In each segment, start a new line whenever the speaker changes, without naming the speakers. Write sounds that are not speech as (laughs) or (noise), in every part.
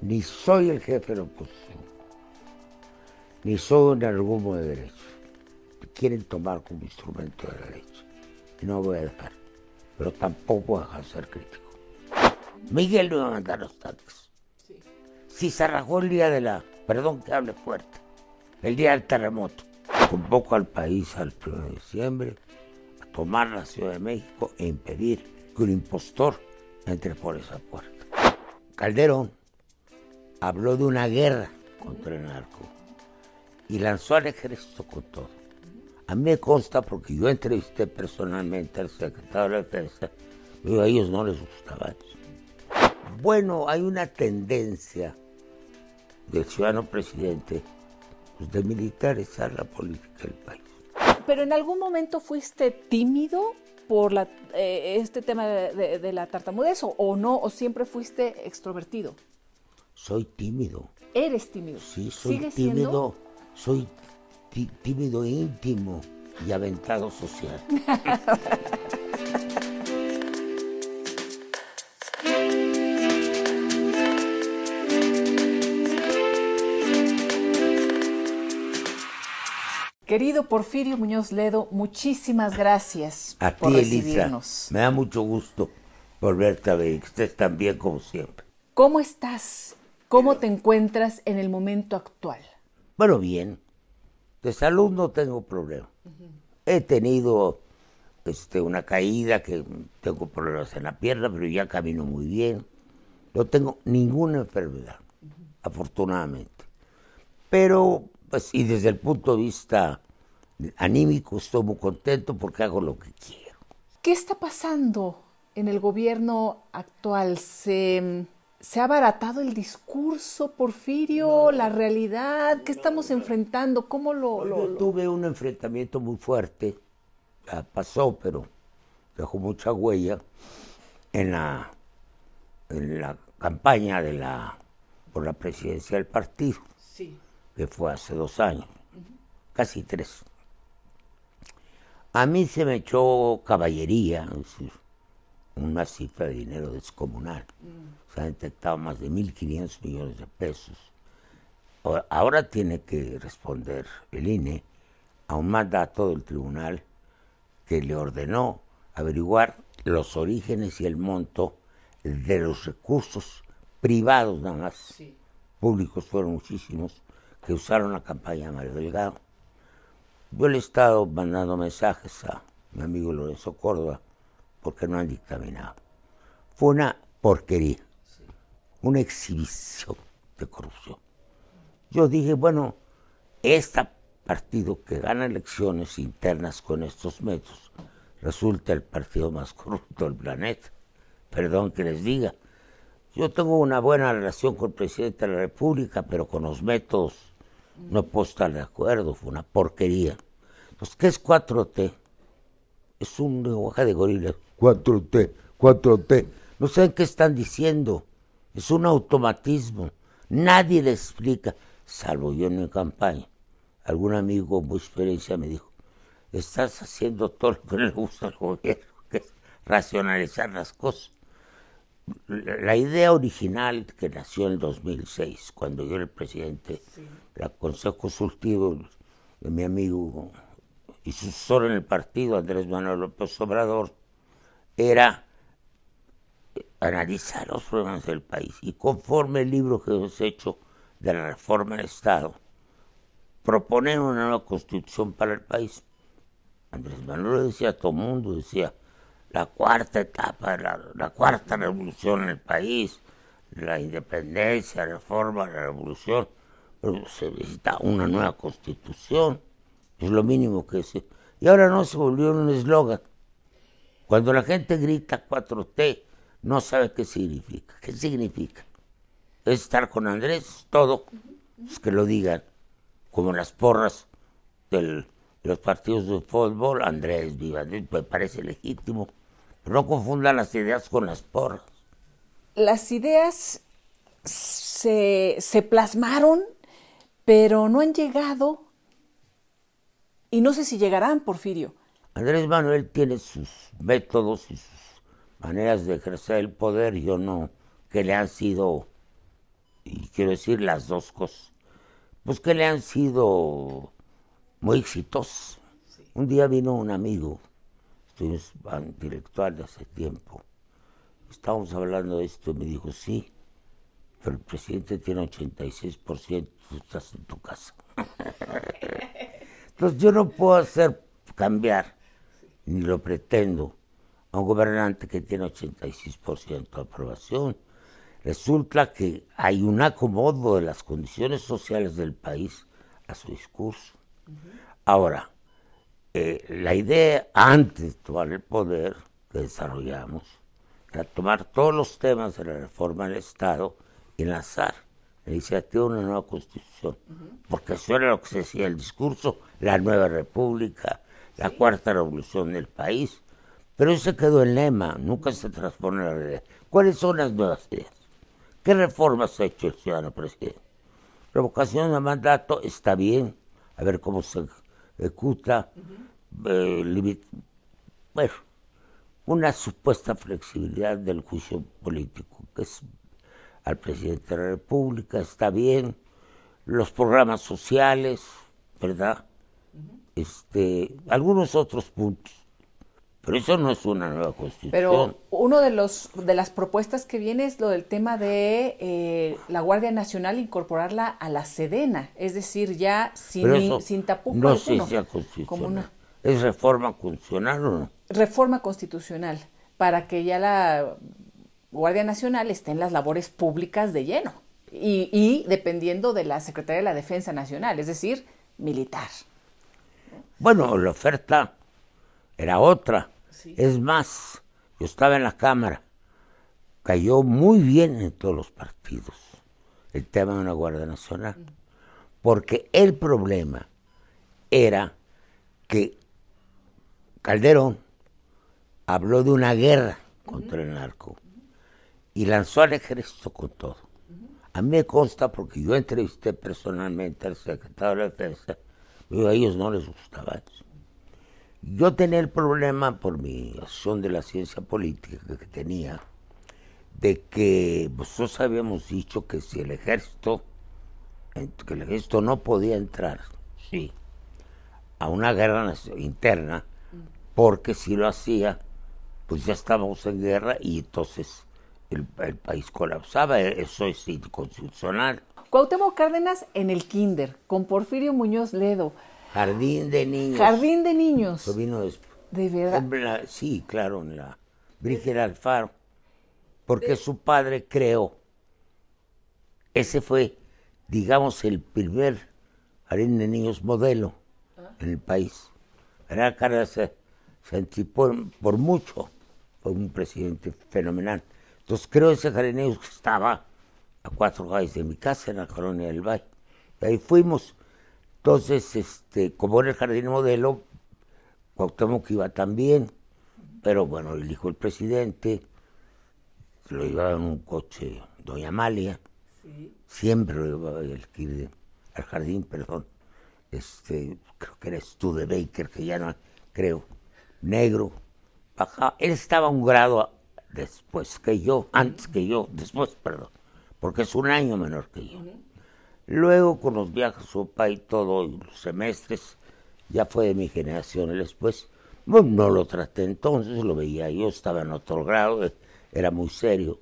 ni soy el jefe de la oposición, ni soy un argumo de derecho. quieren tomar como instrumento de la derecha. Y no voy a dejar. Pero tampoco voy a dejar de ser crítico. Miguel no iba a mandar los tanques. Si se rajó el día de la, perdón que hable fuerte, el día del terremoto, convoco al país al 1 de diciembre a tomar la Ciudad de México e impedir que un impostor entre por esa puerta. Calderón habló de una guerra contra el narco y lanzó al ejército con todo. A mí me consta porque yo entrevisté personalmente al secretario de la Defensa y a ellos no les gustaba eso. Bueno, hay una tendencia del ciudadano presidente pues, de militarizar la política del país.
Pero en algún momento fuiste tímido por la, eh, este tema de, de, la tartamudez o, no, o siempre fuiste extrovertido?
Soy tímido.
¿Eres tímido?
Sí, soy tímido. Soy tímido íntimo y aventado social.
Querido Porfirio Muñoz Ledo, muchísimas gracias
a por ti, recibirnos. Me da mucho gusto volverte a ver, que estés tan bien como siempre.
¿Cómo estás? ¿Cómo te encuentras en el momento actual?
Bueno, bien. De salud no tengo problema. He tenido este, una caída, que tengo problemas en la pierna, pero ya camino muy bien. No tengo ninguna enfermedad, afortunadamente. Pero pues, y desde el punto de vista anímico estoy muy contento porque hago lo que quiero.
¿Qué está pasando en el gobierno actual? ¿Se, ha abaratado el discurso, Porfirio, la realidad? ¿Qué estamos enfrentando? ¿Cómo lo,
Yo tuve un enfrentamiento muy fuerte, ya pasó, pero dejó mucha huella en la, en la campaña de la, por la presidencia del partido. Sí que fue hace dos años, casi tres. A mí se me echó caballería, una cifra de dinero descomunal. Mm. Se han detectado más de 1.500 millones de pesos. Ahora tiene que responder el INE a un mandato del tribunal que le ordenó averiguar los orígenes y el monto de los recursos privados nada más. Públicos fueron muchísimos, que usaron la campaña de Mario Delgado. Yo le he estado mandando mensajes a mi amigo Lorenzo Córdoba porque no han dictaminado. Fue una porquería, una exhibición de corrupción. Yo dije, bueno, este partido que gana elecciones internas con estos métodos resulta el partido más corrupto del planeta. Perdón que les diga. Yo tengo una buena relación con el presidente de la República, pero con los métodos no puedo estar de acuerdo, fue una porquería. Entonces, ¿qué es 4T? Es un lenguaje de gorilas. 4T, 4T. No saben qué están diciendo. Es un automatismo. Nadie le explica, salvo yo en mi campaña. Algún amigo con experiencia me dijo, estás haciendo todo lo que le gusta al gobierno, que es racionalizar las cosas. La idea original que nació en el 2006, cuando yo era el presidente el consejo consultivo de mi amigo y sucesor en el partido, Andrés Manuel López Obrador, era analizar los problemas del país. Y conforme el libro que hemos hecho de la reforma del Estado, proponer una nueva constitución para el país. Andrés Manuel decía todo el mundo, decía, la cuarta etapa, la, la cuarta revolución en el país, la independencia, la reforma, la revolución pero se necesita una nueva constitución, es lo mínimo que se... Y ahora no se volvió un eslogan. Cuando la gente grita 4T, no sabe qué significa. ¿Qué significa? Es estar con Andrés, todo, es que lo digan, como las porras de los partidos de fútbol, Andrés, viva, me parece legítimo, pero no confundan las ideas con las porras.
Las ideas se, se plasmaron pero no han llegado y no sé si llegarán, Porfirio.
Andrés Manuel tiene sus métodos y sus maneras de ejercer el poder, yo no, que le han sido y quiero decir las dos cosas, pues que le han sido muy exitosos. Un día vino un amigo, estuvimos intelectual de hace tiempo, estábamos hablando de esto y me dijo, sí, pero el presidente tiene 86%, tú estás en tu casa. (laughs) Entonces yo no puedo hacer cambiar, ni lo pretendo, a un gobernante que tiene 86% de aprobación. Resulta que hay un acomodo de las condiciones sociales del país a su discurso. Ahora, eh, la idea antes de tomar el poder que desarrollamos era tomar todos los temas de la reforma del Estado y enlazar la iniciativa de una nueva constitución, porque eso era lo que se decía el discurso, la nueva república, la cuarta revolución del país, pero eso quedó en lema, nunca se transformó en la realidad. ¿Cuáles son las nuevas ideas? ¿Qué reformas ha hecho el ciudadano presidente? Revocación de mandato está bien, a ver cómo se ejecuta, eh, bueno, una supuesta flexibilidad del juicio político, que es al presidente de la República, está bien, los programas sociales, ¿verdad? Este, algunos otros puntos. Pero eso no es una nueva constitución.
Pero uno de los de las propuestas que viene es lo del tema de eh, la Guardia Nacional incorporarla a la Sedena, es decir, ya sin, sin tapujo
no sé si constitucional. ¿Es reforma constitucional o no?
Reforma constitucional, para que ya la Guardia Nacional esté en las labores públicas de lleno y, y dependiendo de la Secretaría de la Defensa Nacional, es decir, militar.
Bueno, la oferta era otra. Es más, yo estaba en la Cámara, cayó muy bien en todos los partidos el tema de una Guardia Nacional, porque el problema era que Calderón habló de una guerra contra el narco y lanzó al ejército con todo. A mí me consta porque yo entrevisté personalmente al secretario de Defensa, y a ellos no les gustaba eso. Yo tenía el problema por mi acción de la ciencia política que tenía, de que nosotros habíamos dicho que si el ejército, que el ejército no podía entrar, sí, a una guerra interna, porque si lo hacía, pues ya estábamos en guerra y entonces el, país colapsaba, eso es inconstitucional.
Cuauhtémoc Cárdenas en el kinder, con Porfirio Muñoz Ledo.
Jardín de niños.
Jardín de niños.
Eso vino después.
De verdad.
sí, claro, en la Brígida Alfaro. Porque su padre creó. Ese fue, digamos, el primer jardín de niños modelo en el país. Era Cárdenas se, se anticipó por mucho. Fue un presidente fenomenal. Entonces creo ese jardín de niños que estaba a cuatro calles de mi casa en la colonia del Valle. Y ahí fuimos. Entonces, este, como era el jardín modelo, Cuauhtémoc iba también, pero bueno, elijo el presidente, lo llevaba en un coche Doña Amalia, siempre lo llevaba el, al jardín, perdón, este, creo que era Baker, que ya no, creo, negro, bajaba, él estaba un grado después que yo, antes que yo, después, perdón, porque es un año menor que yo. Luego con los viajes a su y todo, los semestres, ya fue de mi generación. Y después no, no lo traté entonces, lo veía yo, estaba en otro grado, era muy serio,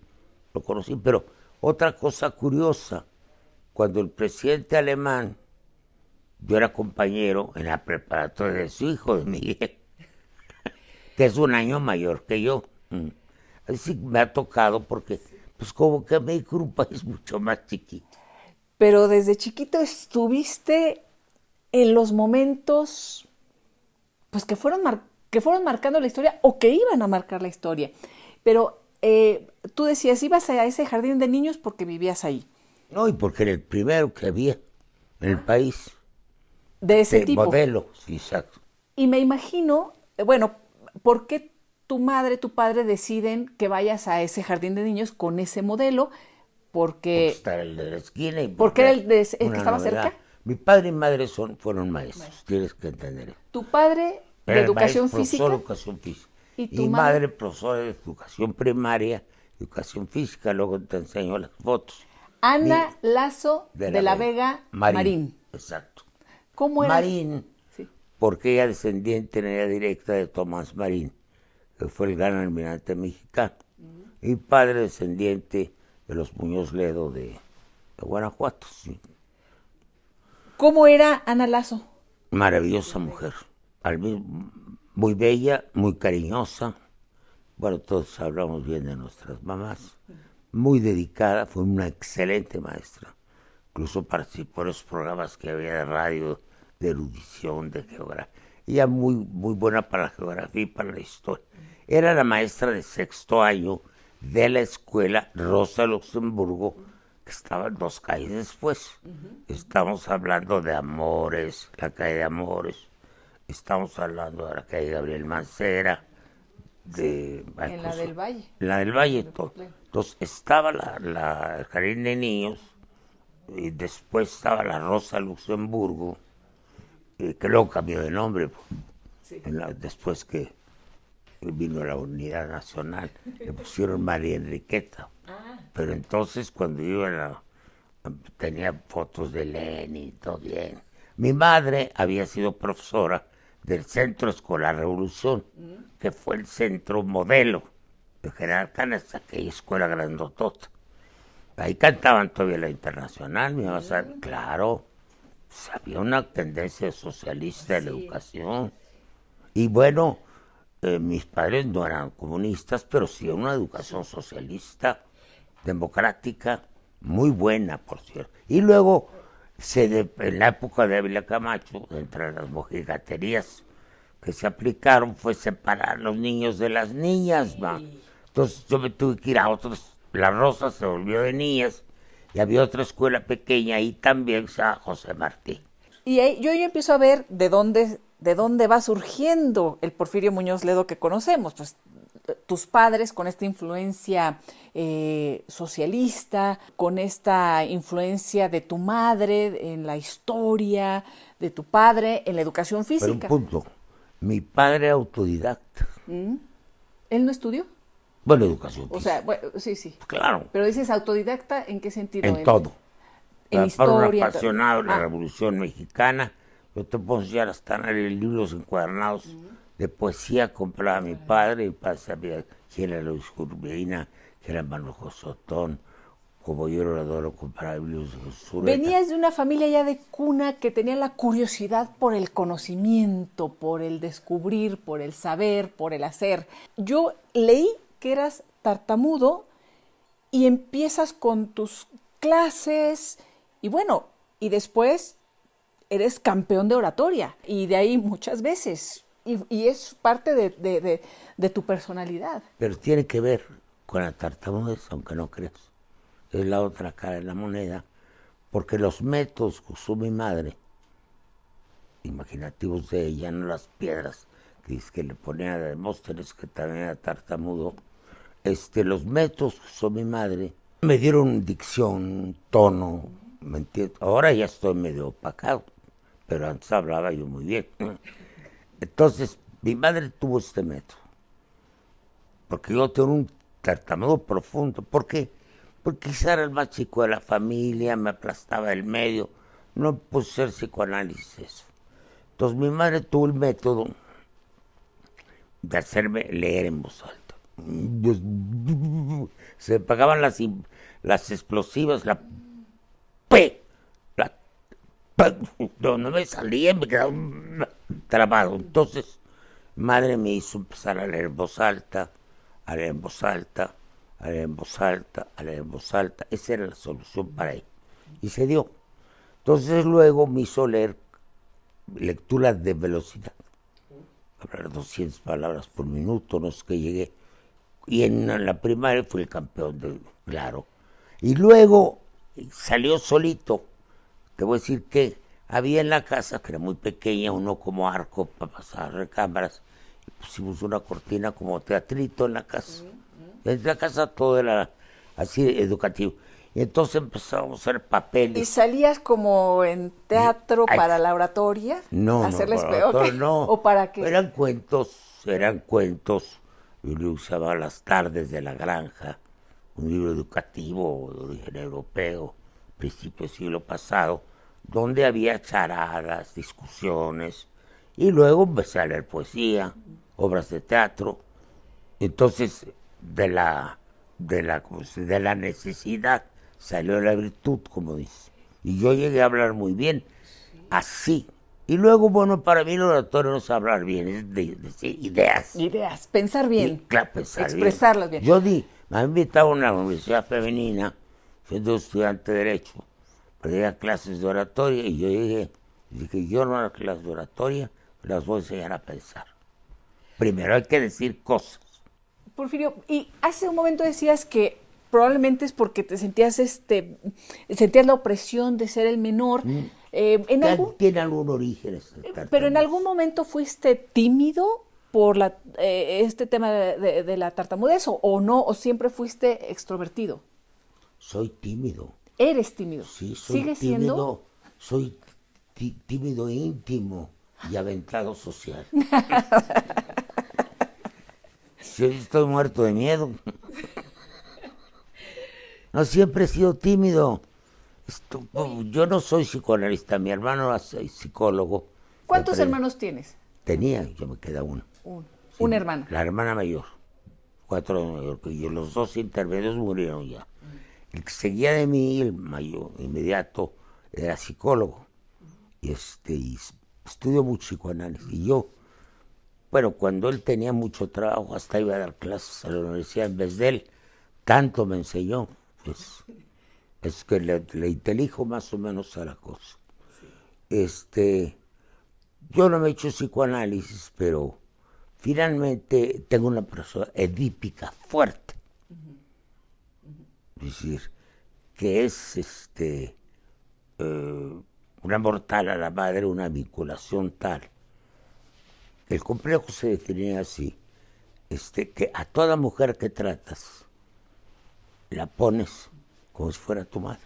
lo conocí. Pero otra cosa curiosa, cuando el presidente alemán, yo era compañero en la preparatoria de su hijo, de Miguel, (laughs) que es un año mayor que yo. Mm. Así me ha tocado porque, pues como que mi grupo es mucho más chiquito
pero desde chiquito estuviste en los momentos pues que fueron, que fueron marcando la historia o que iban a marcar la historia. Pero eh, tú decías, ibas a ese jardín de niños porque vivías ahí.
No, y porque era el primero que había en el país.
De ese tipo.
Modelo, sí, exacto.
Y me imagino, eh, bueno, ¿por qué tu madre, tu padre deciden que vayas a ese jardín de niños con ese modelo? porque...
Está el de la esquina y...
¿Por qué era el, de, el que estaba cerca?
Mi padre y madre son, fueron maestros, tienes que entender.
¿Tu padre de educación física?
Profesor educación física. ¿Y, tu madre? madre profesora de educación primaria, educación física, luego te enseño las fotos.
Ana Lazo de, la, Vega, Marín.
Exacto.
¿Cómo era?
Marín, porque ella descendiente en ella directa de Tomás Marín, que fue el gran almirante mexicano, y padre descendiente de los Muñoz Ledo de, Guanajuato.
¿Cómo era Ana Lazo?
Maravillosa mujer, muy bella, muy cariñosa. Bueno, todos hablamos bien de nuestras mamás. Muy dedicada, fue una excelente maestra. Incluso participó en los programas que había de radio, de erudición, de geografía. Ella muy, muy buena para la geografía y para la historia. Era la maestra de sexto año de la escuela Rosa Luxemburgo, que estaba dos calles después. Estamos hablando de Amores, la calle de Amores, estamos hablando de la calle Gabriel Mancera, de...
en la del Valle.
la del Valle, todo. Entonces estaba la, la, el Jardín de Niños, y después estaba la Rosa Luxemburgo, que luego cambió de nombre, después que vino la Unidad Nacional, le pusieron María Enriqueta. Ah. Pero entonces cuando yo era, tenía fotos de Lenin todo bien. Mi madre había sido profesora del Centro Escolar Revolución, mm. que fue el centro modelo de General Canas, aquella escuela grandotota. Ahí cantaban todavía la internacional, mi mamá, mm. claro, pues, había una tendencia socialista en la educación. Y bueno, eh, mis padres no eran comunistas, pero sí una educación socialista, democrática, muy buena, por cierto. Y luego, se en la época de Ávila Camacho, entre las mojigaterías que se aplicaron, fue separar los niños de las niñas. Entonces yo me tuve que ir a otros, La Rosa se volvió de niñas, y había otra escuela pequeña ahí también, sea José Martí.
Y ahí, yo, yo empiezo a ver de dónde de dónde va surgiendo el Porfirio Muñoz Ledo que conocemos. Pues tus padres con esta influencia eh, socialista, con esta influencia de tu madre en la historia, de tu padre en la educación física.
Pero un punto, mi padre autodidacta. ¿Mm?
¿Él no estudió?
Bueno, educación.
O sea, bueno, sí, sí.
Claro.
Pero dices autodidacta, ¿en qué sentido?
En, todo.
En historia.
apasionado de la ah. Revolución Mexicana yo te puedo enseñar hasta en libros encuadernados de poesía compraba mi padre, y quién era Luis Urbina, quién era Manuel Josotón, como yo lo adoro, compraba libros de
Venías de una familia ya de cuna que tenía la curiosidad por el conocimiento, por el descubrir, por el saber, por el hacer. Yo leí que eras tartamudo y empiezas con tus clases y bueno, y después eres campeón de oratoria y de ahí muchas veces. Y, es parte de, tu personalidad.
Pero tiene que ver con la tartamudez, aunque no creas. Es la otra cara de la moneda, porque los métodos que usó mi madre, imaginativos de ella, no las piedras que, que le ponía a Demóstenes, que también era tartamudo, este, los métodos que usó mi madre me dieron dicción, tono, ¿me Ahora ya estoy medio opacado pero antes hablaba yo muy bien. Entonces, mi madre tuvo este método, porque yo tengo un tartamudo profundo. ¿Por qué? Porque quizá era el más chico de la familia, me aplastaba el medio, no puse ser psicoanálisis. Entonces mi madre tuvo el método de hacerme leer en voz alta. Se pagaban las, las explosivas, la P, no, no me salía, me quedaba trabado. Entonces, madre me hizo empezar a leer voz alta, a leer en voz alta, a leer en voz alta, a leer en voz alta. Esa era la solución para él. Y se dio. Entonces luego me hizo leer lecturas de velocidad. Hablar 200 palabras por minuto, no sé qué llegué. Y en la primaria fui el campeón, de, claro. Y luego salió solito te voy a decir que había en la casa, que era muy pequeña, uno como arco para pasar recámaras, y pusimos una cortina como teatrito en la casa. En la casa todo era así educativo. Y entonces empezamos a hacer papeles.
¿Y salías como en teatro para la oratoria?
No,
hacerles
no, no. (laughs)
¿O para qué?
Eran cuentos, eran cuentos. Yo le usaba Las tardes de la granja, un libro educativo de origen europeo principio del siglo pasado, donde había charadas, discusiones, y luego empecé a leer poesía, obras de teatro. Entonces, de la, de la, de la necesidad salió la virtud, como dice. Y yo llegué a hablar muy bien, así. Y luego, bueno, para mí el oratorio no es hablar bien, es de, decir ideas.
Ideas, pensar bien.
claro, pensar
expresarlas bien.
Yo di, me han invitado a una universidad femenina, siendo estudiante de Derecho, para ir clases de oratoria, y yo dije, dije, yo no hago clases de oratoria, las voy a enseñar a pensar. Primero hay que decir cosas.
Porfirio, y hace un momento decías que probablemente es porque te sentías este sentías la opresión de ser el menor. Mm.
Eh, en algún, tiene algún origen.
pero en algún momento fuiste tímido por la, eh, este tema de, la tartamudez o, no, o siempre fuiste extrovertido.
Soy tímido.
Eres tímido.
Sí, soy tímido. Siendo? Soy tímido íntimo y aventado social. (laughs) Si estoy muerto de miedo. No, siempre he sido tímido. Yo no soy psicoanalista, mi hermano es psicólogo.
¿Cuántos hermanos tienes?
Tenía, yo me queda uno.
Un, hermano.
La hermana mayor, cuatro mayor y los dos intermedios murieron ya. El que seguía de mí, el mayor, inmediato, era psicólogo. Y este, y estudió mucho psicoanálisis. Y yo, bueno, cuando él tenía mucho trabajo, hasta iba a dar clases a la universidad en vez de él, tanto me enseñó, pues es que le, intelijo más o menos a la cosa. Este, yo no me he hecho psicoanálisis, pero finalmente tengo una persona edípica fuerte. Es decir, que es este eh, una mortal a la madre, una vinculación tal el complejo se definía así, este, que a toda mujer que tratas la pones como si fuera tu madre.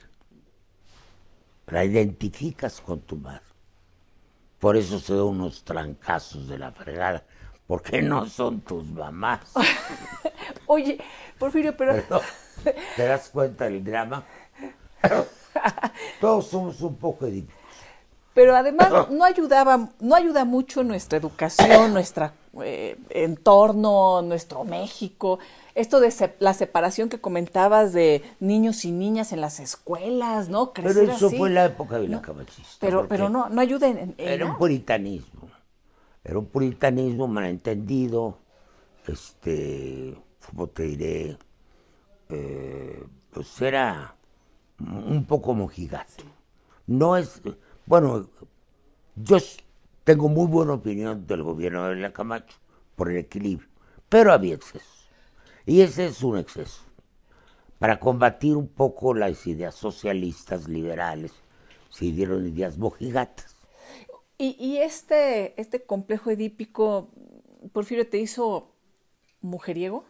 La identificas con tu madre. Por eso se dan unos trancazos de la fregada, porque no son tus mamás. (laughs)
Oye, Porfirio, pero...
¿Te das cuenta del drama? (laughs) Todos somos un poco edípicos.
Pero además no ayudaba, no ayuda mucho nuestra educación, nuestro eh, entorno, nuestro México. Esto de la separación que comentabas de niños y niñas en las escuelas, ¿no?
pero eso fue la época de la cabachista.
Pero, pero no, no ayuda en,
Era un puritanismo. Era un puritanismo malentendido. Este, como te diré, eh, pues era un poco mojigato. No es bueno, yo tengo muy buena opinión del gobierno de la Camacho por el equilibrio, pero había exceso. Y ese es un exceso. Para combatir un poco las ideas socialistas, liberales, se dieron ideas mojigatas.
¿Y, este, este complejo edípico, Porfirio, te hizo mujeriego?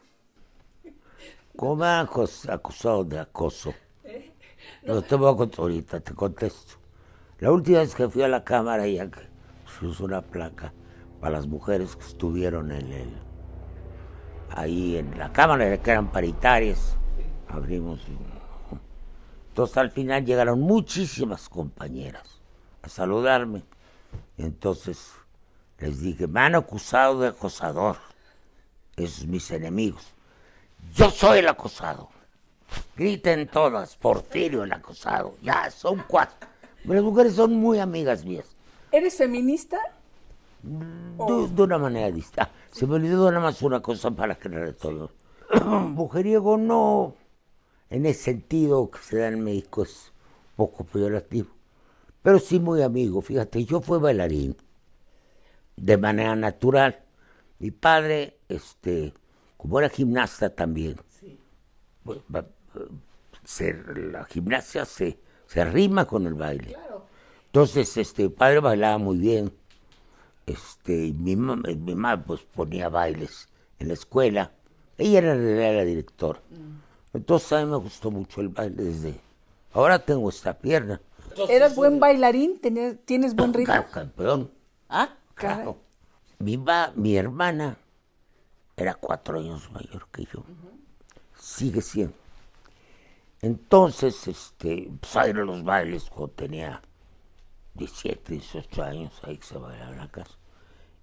¿Cómo me han acusado de acoso? No te voy a contar ahorita, te contesto. La última vez que fui a la cámara ya se usó una placa para las mujeres que estuvieron ahí en la cámara que eran paritarias. Abrimos. Entonces al final llegaron muchísimas compañeras a saludarme. Entonces les dije, me han acusado de acosador. Esos mis enemigos. Yo soy el acosado. Griten todas, Porfirio el acosado. Ya, son cuatro. Las mujeres son muy amigas mías.
¿Eres feminista?
De, una manera distinta. Se me olvidó nada más una cosa para creer todo. (clears throat) Mujeriego no, en ese sentido que se da en México es poco peyorativo. Pero sí muy amigo. Fíjate, yo fui bailarín de manera natural. Mi padre, este, como era gimnasta también, pues, la gimnasia se se rima con el baile. Entonces, este, padre bailaba muy bien. Este, mi, mamá pues ponía bailes en la escuela. Ella era, la directora. Mm. Entonces a mí me gustó mucho el baile desde... Ahora tengo esta pierna.
¿Eras buen bailarín? ¿Tienes buen ritmo?
Claro, campeón.
Ah, claro.
Mi, mi hermana era cuatro años mayor que yo. Sigue siendo. Entonces, este, pues a los bailes cuando tenía 17, 18 años, ahí se bailaba en la casa.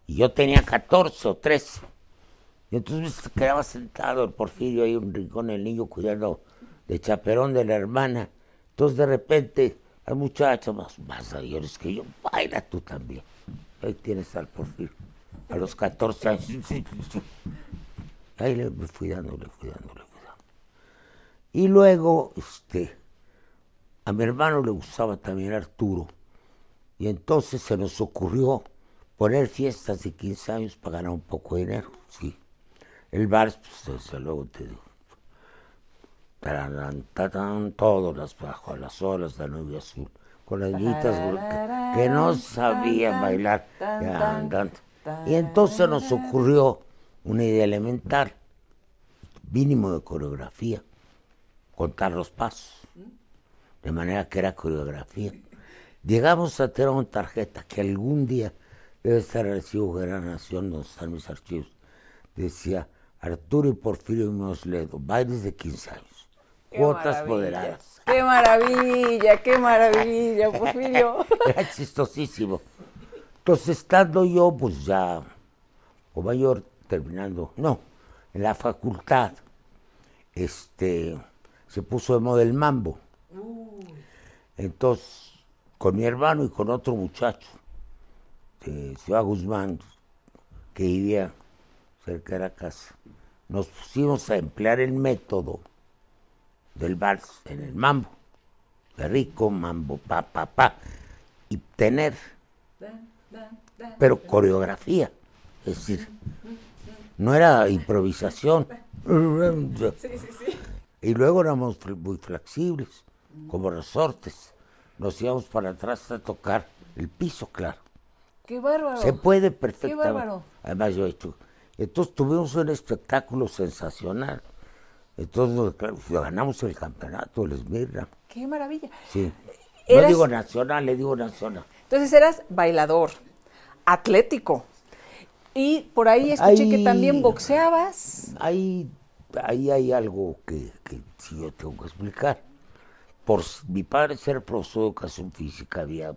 Y yo tenía 14 o 13. Y entonces quedaba sentado el Porfirio ahí en un rincón, el niño cuidando de chaperón de la hermana. Entonces de repente, al muchacho más, más mayores que yo, baila tú también. Ahí tienes al Porfirio, a los 14 años. Ahí le fui dando, le fui dando, le fui dando. Y luego, este, a mi hermano le gustaba también Arturo. Y entonces se nos ocurrió poner fiestas de 15 años para ganar un poco de dinero, sí. El vals, pues desde luego te digo. Tararán, tarán, todas las bajo las olas de la nube azul, con las niñitas que no sabían bailar. Y entonces nos ocurrió una idea elemental, mínimo de coreografía, contar los pasos, de manera que era coreografía. Llegamos a tener una tarjeta que algún día debe estar archivo de la Nación, donde están mis archivos. Decía Arturo y Porfirio Mosledo, bailes de 15 años,
Qué
cuotas moderadas.
¡Qué maravilla! ¡Qué maravilla, (laughs) Porfirio!
Era chistosísimo. Entonces, estando yo, pues ya, o mayor, terminando, no, en la facultad, este, se puso de moda el mambo. Entonces, con mi hermano y con otro muchacho, de Ciudad Guzmán, que vivía cerca de la casa, nos pusimos a emplear el método del vals en el mambo. De rico, mambo, pa, pa, pa. Y tener, pero coreografía. Es decir, no era improvisación. Y luego éramos muy flexibles, como resortes. Nos íbamos para atrás a tocar el piso, claro.
¡Qué bárbaro!
Se puede perfectamente.
bárbaro.
Además, yo he hecho. Entonces tuvimos un espectáculo sensacional. Entonces, claro, ganamos el campeonato, el Esmirna.
¡Qué maravilla!
Sí. No
Eras-
digo nacional, le digo nacional.
Entonces eras bailador, atlético. Y por ahí escuché que
Ay.
también boxeabas.
Ahí, ahí hay algo que, que sí yo tengo que explicar. Por mi padre ser profesor de educación física, había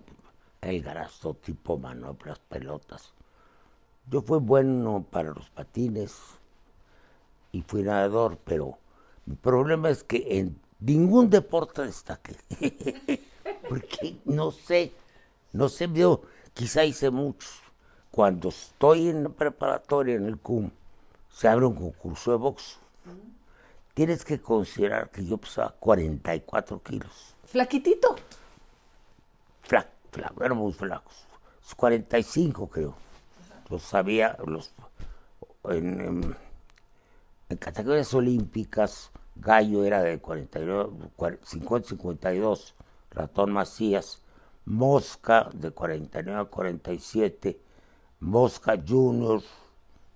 el garazo tipo manoplas, pelotas. Yo fui bueno para los patines y fui nadador, pero mi problema es que en ningún deporte destaqué. (laughs) Porque no sé, no sé, yo quizá hice muchos. Cuando estoy en la preparatoria en el CUM, se abre un concurso de box. Tienes que considerar que yo pesaba 44 kilos.
Flaquitito.
Flaco, flaco, éramos flacos. 45 creo. Los sabía, los, en, en- en categorías olímpicas, Gallo era de 49, 50-52, Ratón Macías, Mosca de 49 a 47, Mosca Junior,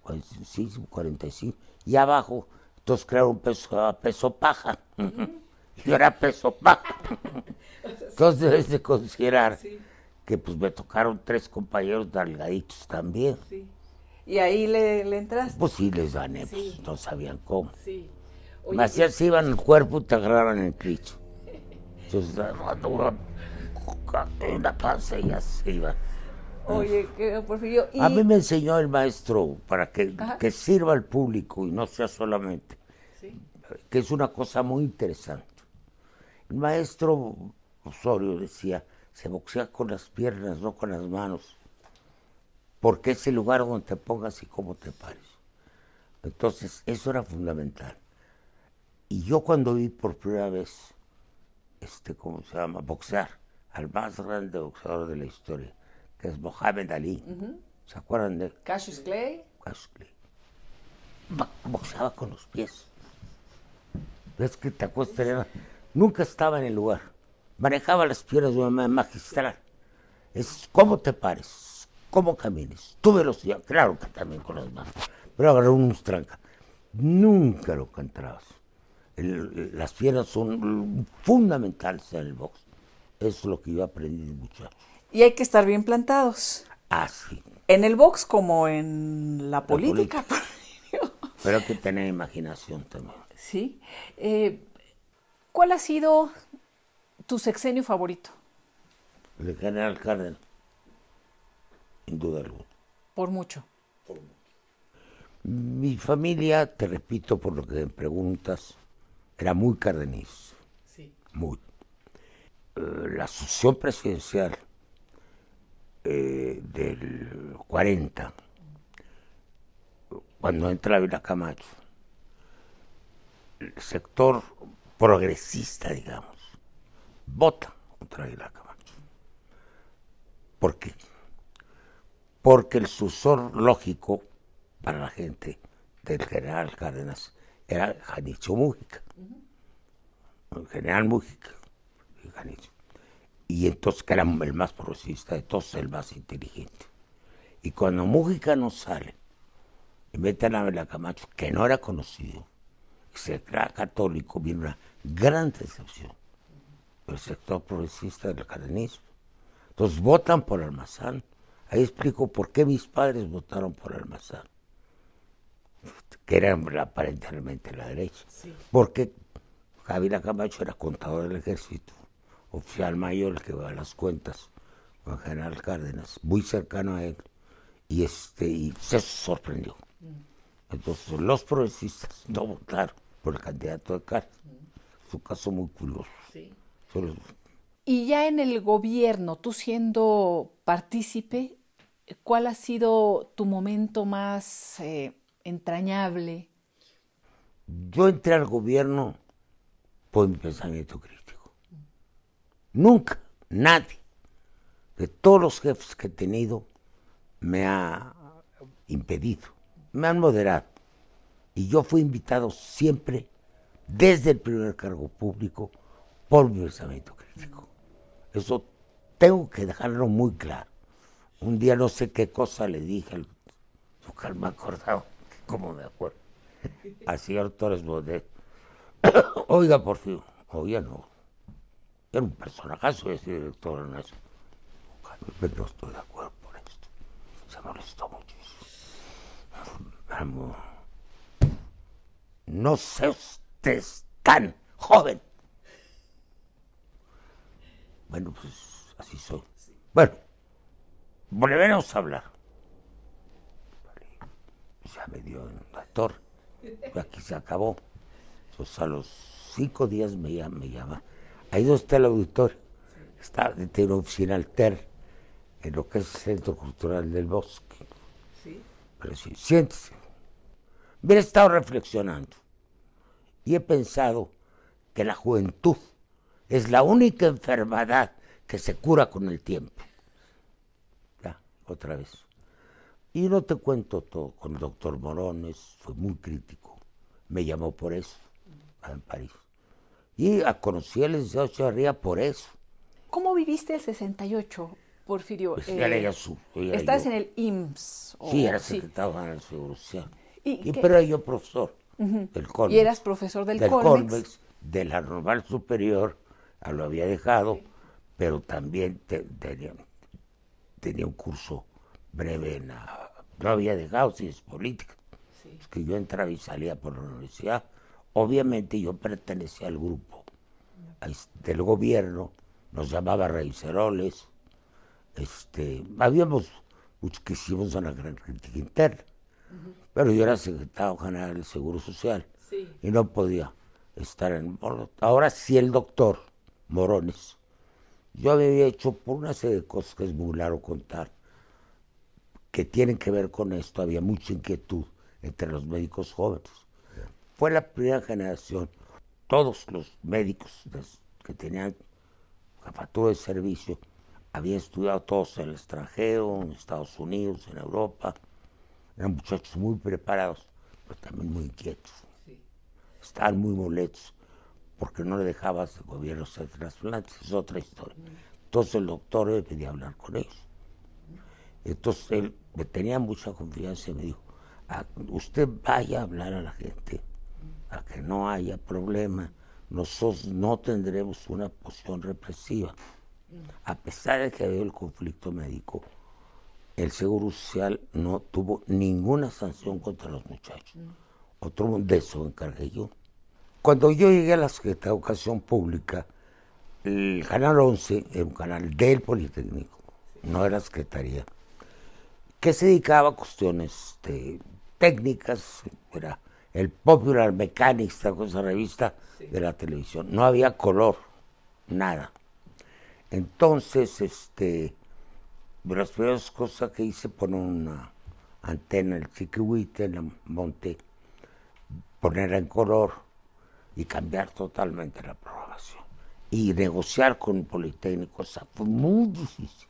45, 45, y abajo, entonces crearon peso, peso paja. Yo era peso paja. Entonces debes de considerar que pues me tocaron tres compañeros delgaditos también.
Y ahí le, le entraste.
Pues sí les gané, pues no sabían cómo.
Sí.
Me hacían se iban el cuerpo y te agarraban el clicho. Entonces, una panza y ya se iban.
Oye, que Porfirio. Y
A mí me enseñó el maestro para que, sirva al público y no sea solamente,
Sí.
que es una cosa muy interesante. El maestro Osorio decía, se boxea con las piernas, no con las manos, porque es el lugar donde te pongas y cómo te pares. Entonces, eso era fundamental. Y yo cuando vi por primera vez, este, ¿cómo se llama? Boxear al más grande boxeador de la historia, es Mohamed Ali. ¿Se acuerdan de él?
Cassius Clay.
Cassius Clay. Ba- Boxeaba con los pies. ¿Ves que te? Tenía- Nunca estaba en el lugar. Manejaba las piernas de una manera magistral. Es cómo te pares, cómo camines, tu velocidad. Claro que también con las manos. Pero agarró un tranca. Nunca lo encontrabas. El- las piernas son fundamentales en el box. Eso es lo que yo aprendí de muchacho.
Y hay que estar bien plantados.
Así.
En el box como en la política. Porfirio.
Pero hay que tener imaginación también.
Sí. Eh, ¿Cuál ha sido tu sexenio favorito?
El general Cárdenas, sin duda alguna.
Por mucho.
Mi familia, te repito por lo que me preguntas, era muy cardenista.
Sí.
Muy. Eh, la sucesión presidencial eh, del 40, cuando entra Vila Camacho, el sector progresista, digamos, vota contra Vila Camacho. ¿Por qué? Porque el sucesor lógico para la gente del general Cárdenas era Janicho Mújica. El general Mújica. Janicho. Y entonces que era el más progresista de todos, el más inteligente. Y cuando Mújica no sale, y meten a Vela Camacho, que no era conocido, y se crea católico, viene una gran decepción del sector progresista del cardenismo. Entonces votan por Almazán. Ahí explico por qué mis padres votaron por Almazán que era aparentemente la derecha. Porque Javier Camacho era contador del ejército, oficial mayor, el que va a las cuentas con el general Cárdenas, muy cercano a él, y, este, y se sorprendió. Entonces los progresistas no votaron por el candidato de Cárdenas. Es un caso muy curioso. Solo-
Y ya en el gobierno, tú siendo partícipe, ¿cuál ha sido tu momento más eh, entrañable?
Yo entré al gobierno por mi pensamiento crítico. Nunca, nadie, de todos los jefes que he tenido, me ha impedido, me han moderado. Y yo fui invitado siempre, desde el primer cargo público, por mi pensamiento crítico. Eso tengo que dejarlo muy claro. Un día no sé qué cosa le dije, al- me acordado, cómo me acuerdo al señor Torres Bodet. (coughs) Oiga, por fin, oiga, no. Era un personajazo ese director eso. Pero no estoy de acuerdo por esto. Se molestó muchísimo. Vamos. No sé usted tan joven. Bueno, pues así soy. Bueno, volveremos a hablar. Ya me dio la torre. Y aquí se acabó. Entonces a los cinco días me me llama. Ahí donde está el auditorio. Está, tiene una oficina alter en lo que es el Centro Cultural del Bosque. Pero sí, siéntese. Mira, he estado reflexionando y he pensado que la juventud es la única enfermedad que se cura con el tiempo. Ya, otra vez. Y no te cuento todo. Con el doctor Morones fue muy crítico. Me llamó por eso, en París. Y a- conocí al licenciado Echeverría por eso.
¿Cómo viviste el 68, Porfirio?
Pues
Eh,
era su- era
¿Estás
yo.
en el IMSS? o-
Sí, era secretario general de Seguro Social.
¿Y
Y, pero era yo profesor del Colmex.
Y eras profesor del,
del
Colmex.
Colmex, de la normal superior, ah, lo había dejado, pero también te- tenía, tenía un curso breve en la, no había dejado ciencias políticas. Es que yo entraba y salía por la universidad. Obviamente yo pertenecía al grupo del gobierno, nos llamaba Reiceroles, este, habíamos muchos que hicimos una gran crítica interna, pero yo era secretario general del Seguro Social y no podía estar en... Ahora sí el doctor Morones, yo había hecho por una serie de cosas que es muy largo contar, que tienen que ver con esto, había mucha inquietud entre los médicos jóvenes. Fue la primera generación, todos los médicos que tenían jefatura de servicio, habían estudiado todos en el extranjero, en Estados Unidos, en Europa. Eran muchachos muy preparados, pero también muy inquietos. Estaban muy molestos porque no le dejabas el gobierno hacer trasplantes, es otra historia. Entonces el doctor me pedía hablar con ellos. Entonces él me tenía mucha confianza y me dijo, "Ah, usted vaya a hablar a la gente, que no haya problema, nosotros no tendremos una posición represiva. A pesar de que había el conflicto médico, el Seguro Social no tuvo ninguna sanción contra los muchachos. Otro de eso me encargué yo. cuando yo llegué a la Secretaría de Educación Pública, el Canal 11 era un canal del Politécnico, no de la Secretaría, que se dedicaba a cuestiones de técnicas, era el Popular Mechanics, esa revista de la televisión. No había color, nada. Entonces, este, de las primeras cosas que hice, poner una antena en el Chiquihuite, el monte, ponerla en color y cambiar totalmente la programación. Y negociar con el Politécnico, o sea, fue muy difícil.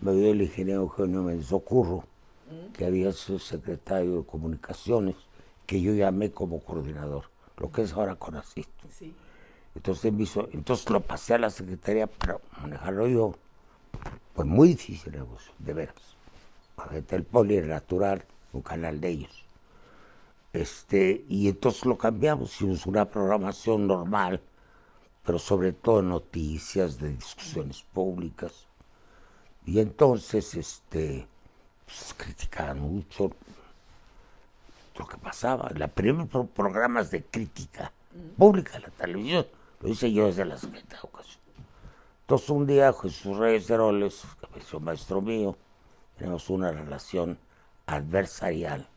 Me dio el ingeniero Eugenio Méndez Ocurro, que había sido secretario de Comunicaciones, que yo llamé como coordinador, lo que es ahora con Sí. Entonces, me hizo, entonces lo pasé a la secretaría para manejarlo yo. Pues muy difícil negocio, de veras. El poli era natural, un canal de ellos. Este, y entonces lo cambiamos, hicimos una programación normal, pero sobre todo noticias, de discusiones públicas. Y entonces, este, pues, criticaban mucho lo que pasaba. La primer programas de crítica pública la televisión, lo hice yo desde la de Educación. Entonces un día Jesús Reyes Heroles, que es un maestro mío, tenemos una relación adversarial,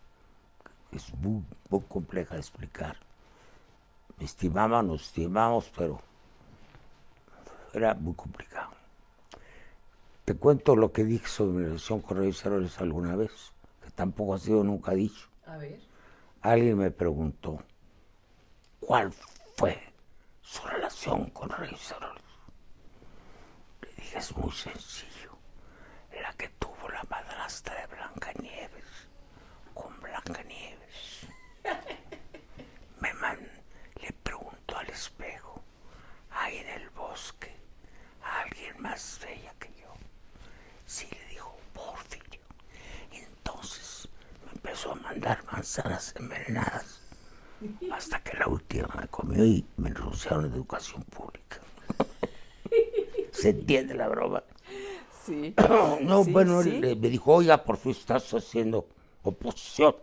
que es muy, compleja de explicar. Me estimaba, nos estimamos, pero era muy complicado. Te cuento lo que dije sobre mi relación con Reyes Heroles alguna vez, que tampoco ha sido nunca dicho.
A ver.
Alguien me preguntó, ¿cuál fue su relación con Heroles? Le dije, es muy sencillo, la que tuvo la madrastra de Blancanieves, con Blancanieves. Me man, le preguntó al espejo, ahí en el bosque, a alguien más bella que yo. Sí, le dijo, Porfirio. Entonces me empezó a manzanas envenenadas hasta que la última me comió y me renunciaron a educación pública. (laughs) ¿Se entiende la broma?
Sí. (coughs)
No, bueno, me dijo, oiga, por fin estás haciendo oposición.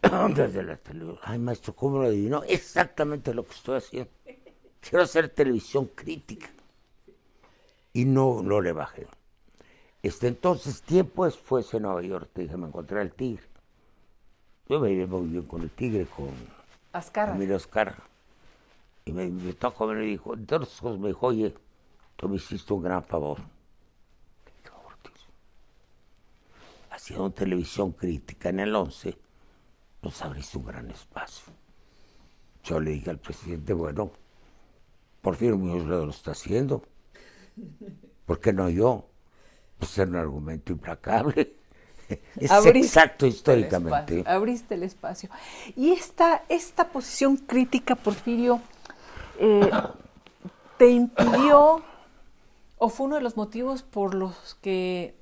(coughs) Desde la televisión. Ay, maestro, ¿cómo lo adivinó? Exactamente lo que estoy haciendo. Quiero hacer televisión crítica. Y no, no le bajé. Este, entonces, tiempo después en Nueva York, te dije, me encontré al tigre. Yo me iba muy bien con el tigre, con
Ascarra.
Emilio Ascarra. Y me a comer y dijo, entonces me dijo, oye, tú me hiciste un gran favor. ¿Qué favor Haciendo televisión crítica en el 11, nos abriste un gran espacio. Yo le dije al presidente, bueno, por fin Muñoz lo está haciendo. ¿Por qué no yo? Pues es un argumento implacable. Es exacto históricamente.
abriste el espacio. Y esta, esta posición crítica, Porfirio, eh, ¿te impidió o fue uno de los motivos por los que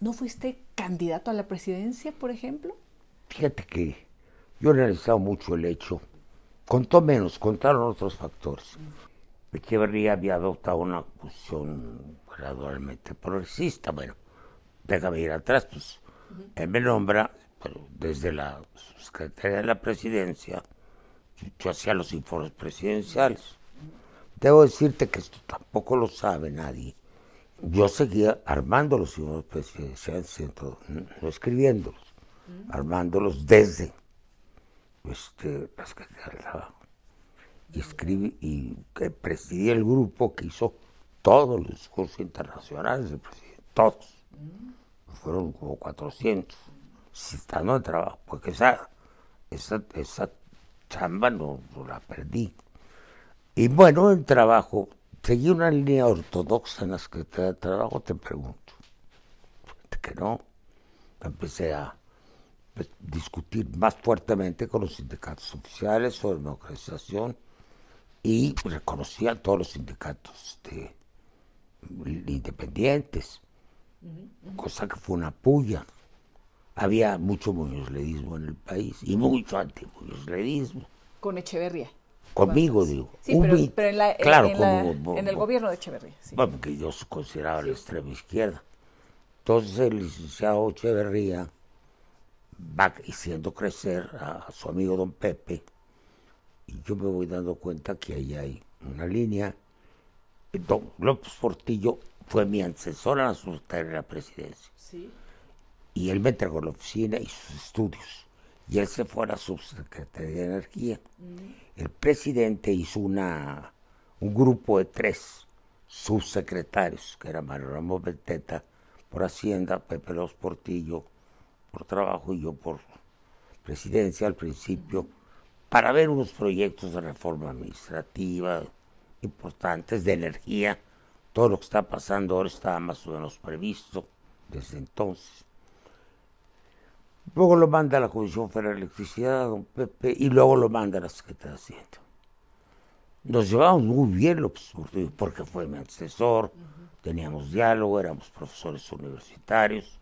no fuiste candidato a la presidencia, por ejemplo?
Fíjate que yo he analizado mucho el hecho. Contó menos, contaron otros factores. Echeverría había adoptado una posición gradualmente progresista. Bueno, déjame ir atrás, pues él me nombra, pero desde la Secretaría de la Presidencia, yo hacía los informes presidenciales. Debo decirte que esto tampoco lo sabe nadie. Yo seguía armando los informes presidenciales, no escribiéndolos, armándolos desde este, la Secretaría del. Y escribí y presidí el grupo que hizo todos los discursos internacionales del presidente, todos fueron como 400, estando en trabajo, porque esa, esa, esa chamba no, la perdí. Y bueno, en trabajo, seguí una línea ortodoxa en la Secretaría de Trabajo, te pregunto. Que no, empecé a pues, discutir más fuertemente con los sindicatos oficiales sobre democratización y reconocía todos los sindicatos de, independientes cosa que fue una puya. Había mucho muñozledismo en el país y mucho antimuñozledismo.
Con Echeverría.
Conmigo, digo.
Sí, pero, en, la, en, el gobierno de Echeverría.
Bueno, porque yo se consideraba la extrema izquierda. Entonces el licenciado Echeverría va haciendo crecer a, su amigo don Pepe Y yo me voy dando cuenta que ahí hay una línea. Don López Portillo fue mi asesor a la Secretaría de la Presidencia.
Sí.
Y él me entregó la oficina y sus estudios. Y él se fue a la Subsecretaría de Energía. El presidente hizo una, un grupo de tres subsecretarios, que era Mario Ramos Beteta por Hacienda, Pepe Los Portillo por trabajo y yo por presidencia al principio, para ver unos proyectos de reforma administrativa importantes de energía. Todo lo que está pasando ahora estaba más o menos previsto desde entonces. Luego lo manda a la Comisión Federal de Electricidad, don Pepe, y luego lo manda a la Secretaría de Hacienda. Nos llevamos muy bien, López Portillo, porque fue mi asesor, teníamos diálogo, éramos profesores universitarios,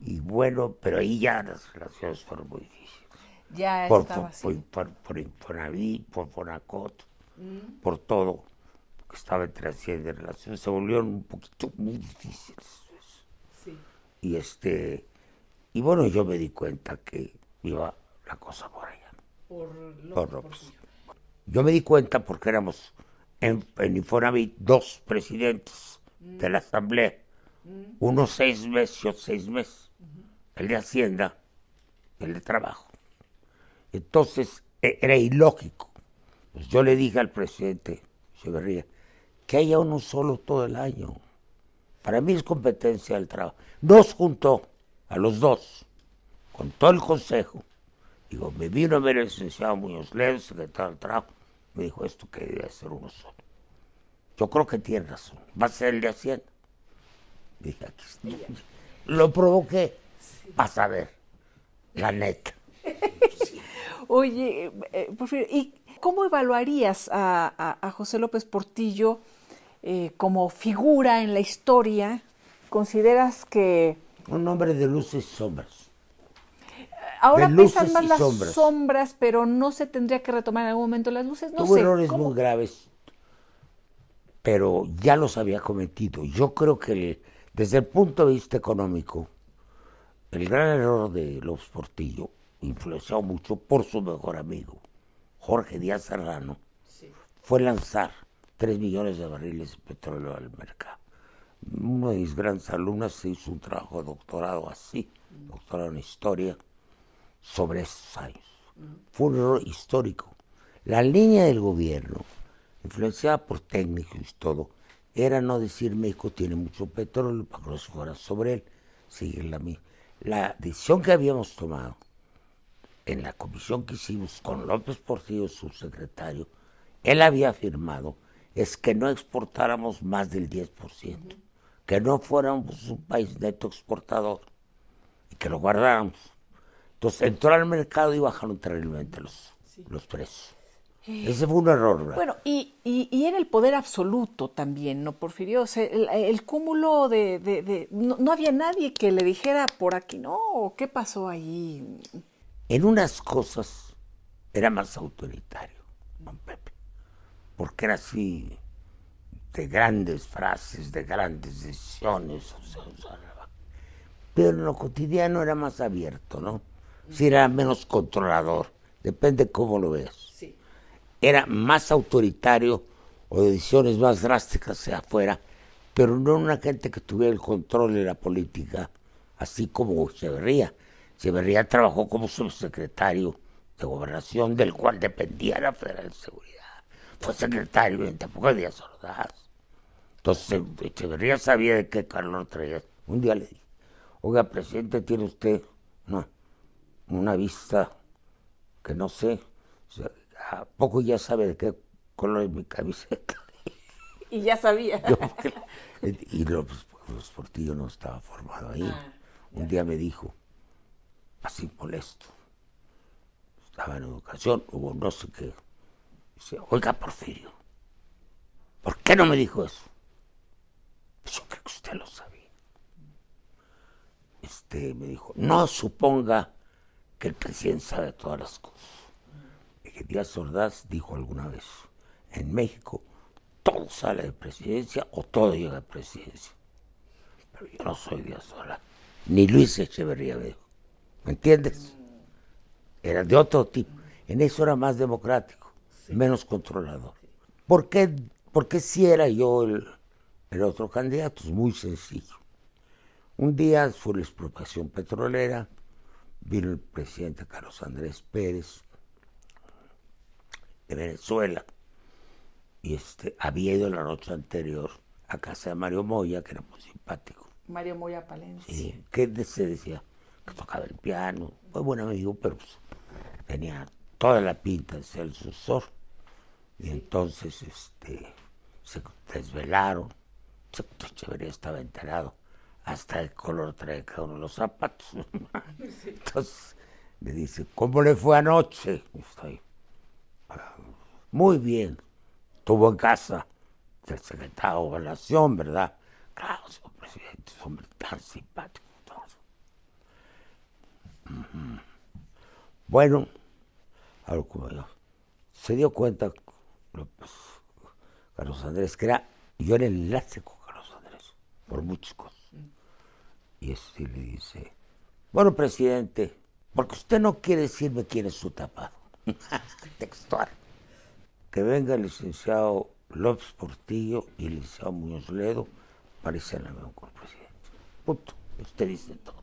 y bueno, pero ahí ya las relaciones fueron muy difíciles.
Ya
Por,
estaba
por,
así.
por, por, por Infonavit, por Fonacot, por todo, estaba entre Hacienda y relaciones, se volvieron un poquito muy difíciles.
Sí.
Y este, y bueno, yo me di cuenta que iba la cosa por allá.
Por
por López. Yo me di cuenta porque éramos en, en Infonavit dos presidentes de la Asamblea, uno seis meses y otro seis meses, el de Hacienda, el de Trabajo. Entonces e- era ilógico. Pues yo le dije al presidente Echeverría que haya uno solo todo el año. Para mí es competencia del trabajo. Nos juntó a los dos con todo el consejo. Digo, me vino a ver el licenciado Muñoz Ledo, secretario del Trabajo. Me dijo esto que debe ser uno solo. Yo creo que tiene razón. Va a ser el de Hacienda. Dije, aquí está. Lo provoqué. Vas a ver. La neta.
Oye, eh, Porfirio, ¿y cómo evaluarías a- a José López Portillo eh, como figura en la historia? ¿Consideras que
Un hombre de luces y sombras.
ahora pesan más las
sombras.
sombras. pero no se tendría que retomar en algún momento las luces? No
Tuvo errores
¿cómo?
muy graves, pero ya los había cometido. Yo creo que el- desde el punto de vista económico, el gran error de López Portillo, influenciado mucho por su mejor amigo, Jorge Díaz Serrano, fue lanzar 3 millones de barriles de petróleo al mercado. Uno de mis grandes alumnas se hizo un trabajo de doctorado así, doctorado en historia, sobre esos años. Fue un error histórico. La línea del gobierno, influenciada por técnicos y todo, era no decir México tiene mucho petróleo para que no se fuera sobre él, seguir la misma. La decisión que habíamos tomado en la comisión que hicimos con López Portillo, subsecretario, él había afirmado es que no exportáramos más del 10%, que no fuéramos un país neto exportador y que lo guardáramos. Entonces entró al mercado y bajaron terriblemente los, los precios. Ese fue un error, ¿verdad?
Bueno, y, y, y era el poder absoluto también, ¿no, Porfirio? O sea, el, el cúmulo de... de- de- no, no había nadie que le dijera por aquí, no, ¿qué pasó ahí?
En unas cosas era más autoritario, don Pepe, porque era así de grandes frases, de grandes decisiones, o sea, o sea, pero en lo cotidiano era más abierto, ¿no? Sí, era menos controlador, depende cómo lo veas.
Sí.
Era más autoritario o de decisiones más drásticas hacia afuera, pero no una gente que tuviera el control de la política, así como Echeverría. Echeverría trabajó como subsecretario de gobernación, del cual dependía la Federal de Seguridad. Fue secretario en tampoco de Díaz Ordaz. Entonces Echeverría sabía de qué calor traía. Un día le dije, oiga, presidente, tiene usted una, una vista que no sé, ¿a poco ya sabe de qué color es mi camiseta? (laughs)
Y ya sabía.
Yo, y López, López Portillo no estaba formado ahí. Un día me dijo, así molesto, estaba en educación, hubo no sé qué. Dice, oiga, Porfirio, ¿por qué no me dijo eso? Pues yo creo que usted lo sabía. Este, me dijo, no suponga que el presidente sabe todas las cosas. Y que Díaz Ordaz dijo alguna vez, en México todo sale de presidencia o todo llega de presidencia. Pero yo no soy Díaz Ordaz, ni Luis Echeverría me dijo. ¿Me entiendes? Era de otro tipo. En eso era más democrático. Menos controlador. ¿Por qué, porque si era yo el, el otro candidato? Es muy sencillo. Un día fue la expropiación petrolera, vino el presidente Carlos Andrés Pérez de Venezuela y este había ido la noche anterior a casa de Mario Moya, que era muy simpático.
Mario Moya Palencia.
Sí, que se decía que tocaba el piano, fue buen amigo, pero pues, tenía toda la pinta de ser el sucesor. Y entonces este, se desvelaron, Echeverría estaba enterado, hasta el color trae cada uno de los zapatos. (laughs) Entonces le dice, ¿cómo le fue anoche? Estoy, muy bien, estuvo en casa del secretario de Gobernación, ¿verdad? Claro, señor presidente, es hombre tan simpático. Bueno, algo como yo. Se dio cuenta Carlos Andrés, que era, yo era el enlace con Carlos Andrés, por muchas cosas. Y este le dice, bueno, presidente, porque usted no quiere decirme quién es su tapado. (laughs) Textual. Que venga el licenciado López Portillo y el licenciado Muñoz Ledo para irse a la con el presidente. Punto. Usted dice todo.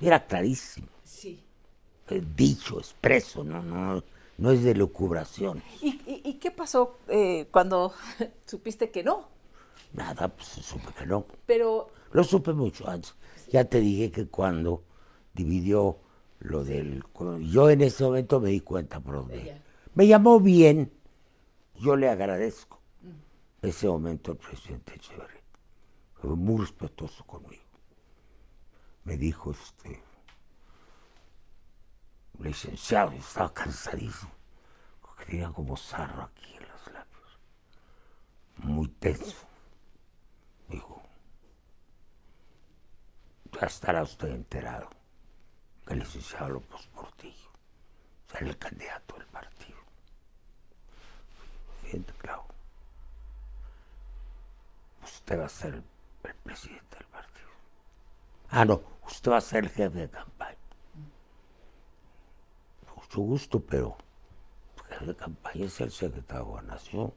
Era clarísimo.
Sí.
Dicho, expreso, no, no, no es de lucubración.
¿Y, y, qué pasó eh, cuando (laughs) supiste que no?
Nada, pues supe que no.
Pero...
Lo supe mucho antes. Ya te dije que cuando dividió lo del... Yo en ese momento me di cuenta por dónde. Me llamó bien. Yo le agradezco ese momento al presidente Echeverría. Fue muy respetuoso conmigo. Me dijo, este, licenciado, estaba cansadísimo, porque tenía como sarro aquí en los labios, muy tenso. Dijo, ya estará usted enterado que el licenciado López Portillo será el candidato del partido. Presidente, claro. Usted va a ser el, el presidente del partido. Ah, no, usted va a ser el jefe de campaña mucho gusto, pero el de campaña es el secretario de Gobernación,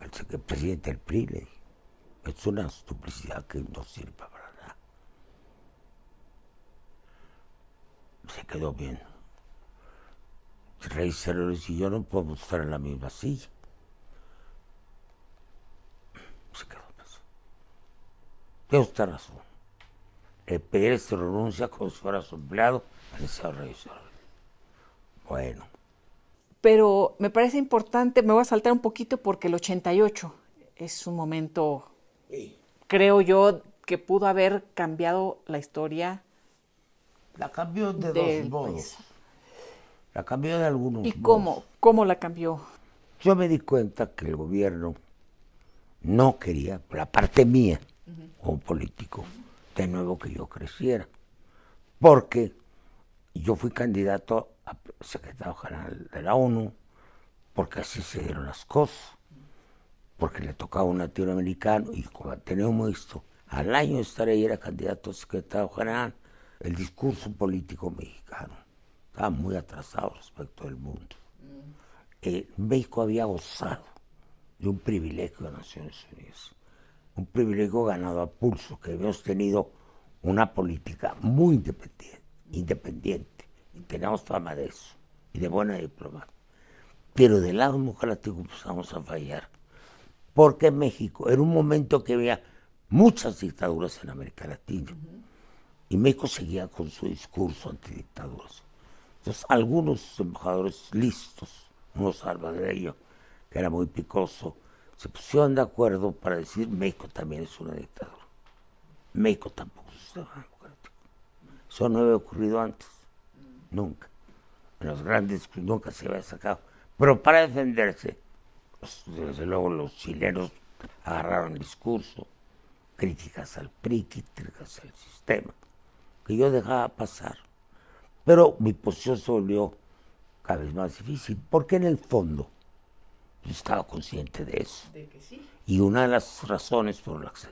el, presidente del PRI. Es una duplicidad que no sirve para nada. Se quedó bien. Rey Celoris y yo no podemos estar en la misma silla. Se quedó pues. Tiene usted razón. El Pérez se renuncia como si fuera su empleado al Rey Celoris. Bueno.
Pero me parece importante, me voy a saltar un poquito porque el 88 es un momento, creo yo, que pudo haber cambiado la historia.
La cambió de dos modos. La cambió de algunos
¿Y cómo? ¿Cómo la cambió?
Yo me di cuenta que el gobierno no quería, por la parte mía, como político, de nuevo que yo creciera. Porque yo fui candidato secretario general de la ONU, porque así se dieron las cosas, porque le tocaba un latinoamericano y como teníamos esto, al año estar ahí era candidato a secretario general, el discurso político mexicano. Estaba muy atrasado respecto del mundo. Eh, México había gozado de un privilegio de Naciones Unidas, un privilegio ganado a pulso, que habíamos tenido una política muy independiente, independiente teníamos fama de eso y de buena diplomacia. Pero del lado democrático empezamos a fallar. Porque México era un momento que había muchas dictaduras en América Latina. Y México seguía con su discurso antidictaduras. Entonces, algunos embajadores listos, unos salvadoreños, que era muy picoso, se pusieron de acuerdo para decir México también es una dictadura. México tampoco es democrático. Eso no había ocurrido antes nunca. En los grandes nunca se había sacado. Pero para defenderse, pues, desde luego los chilenos agarraron el discurso, críticas al PRI, críticas al sistema, que yo dejaba pasar. Pero mi posición se volvió cada vez más difícil, porque en el fondo yo estaba consciente de eso. Y una de las razones por las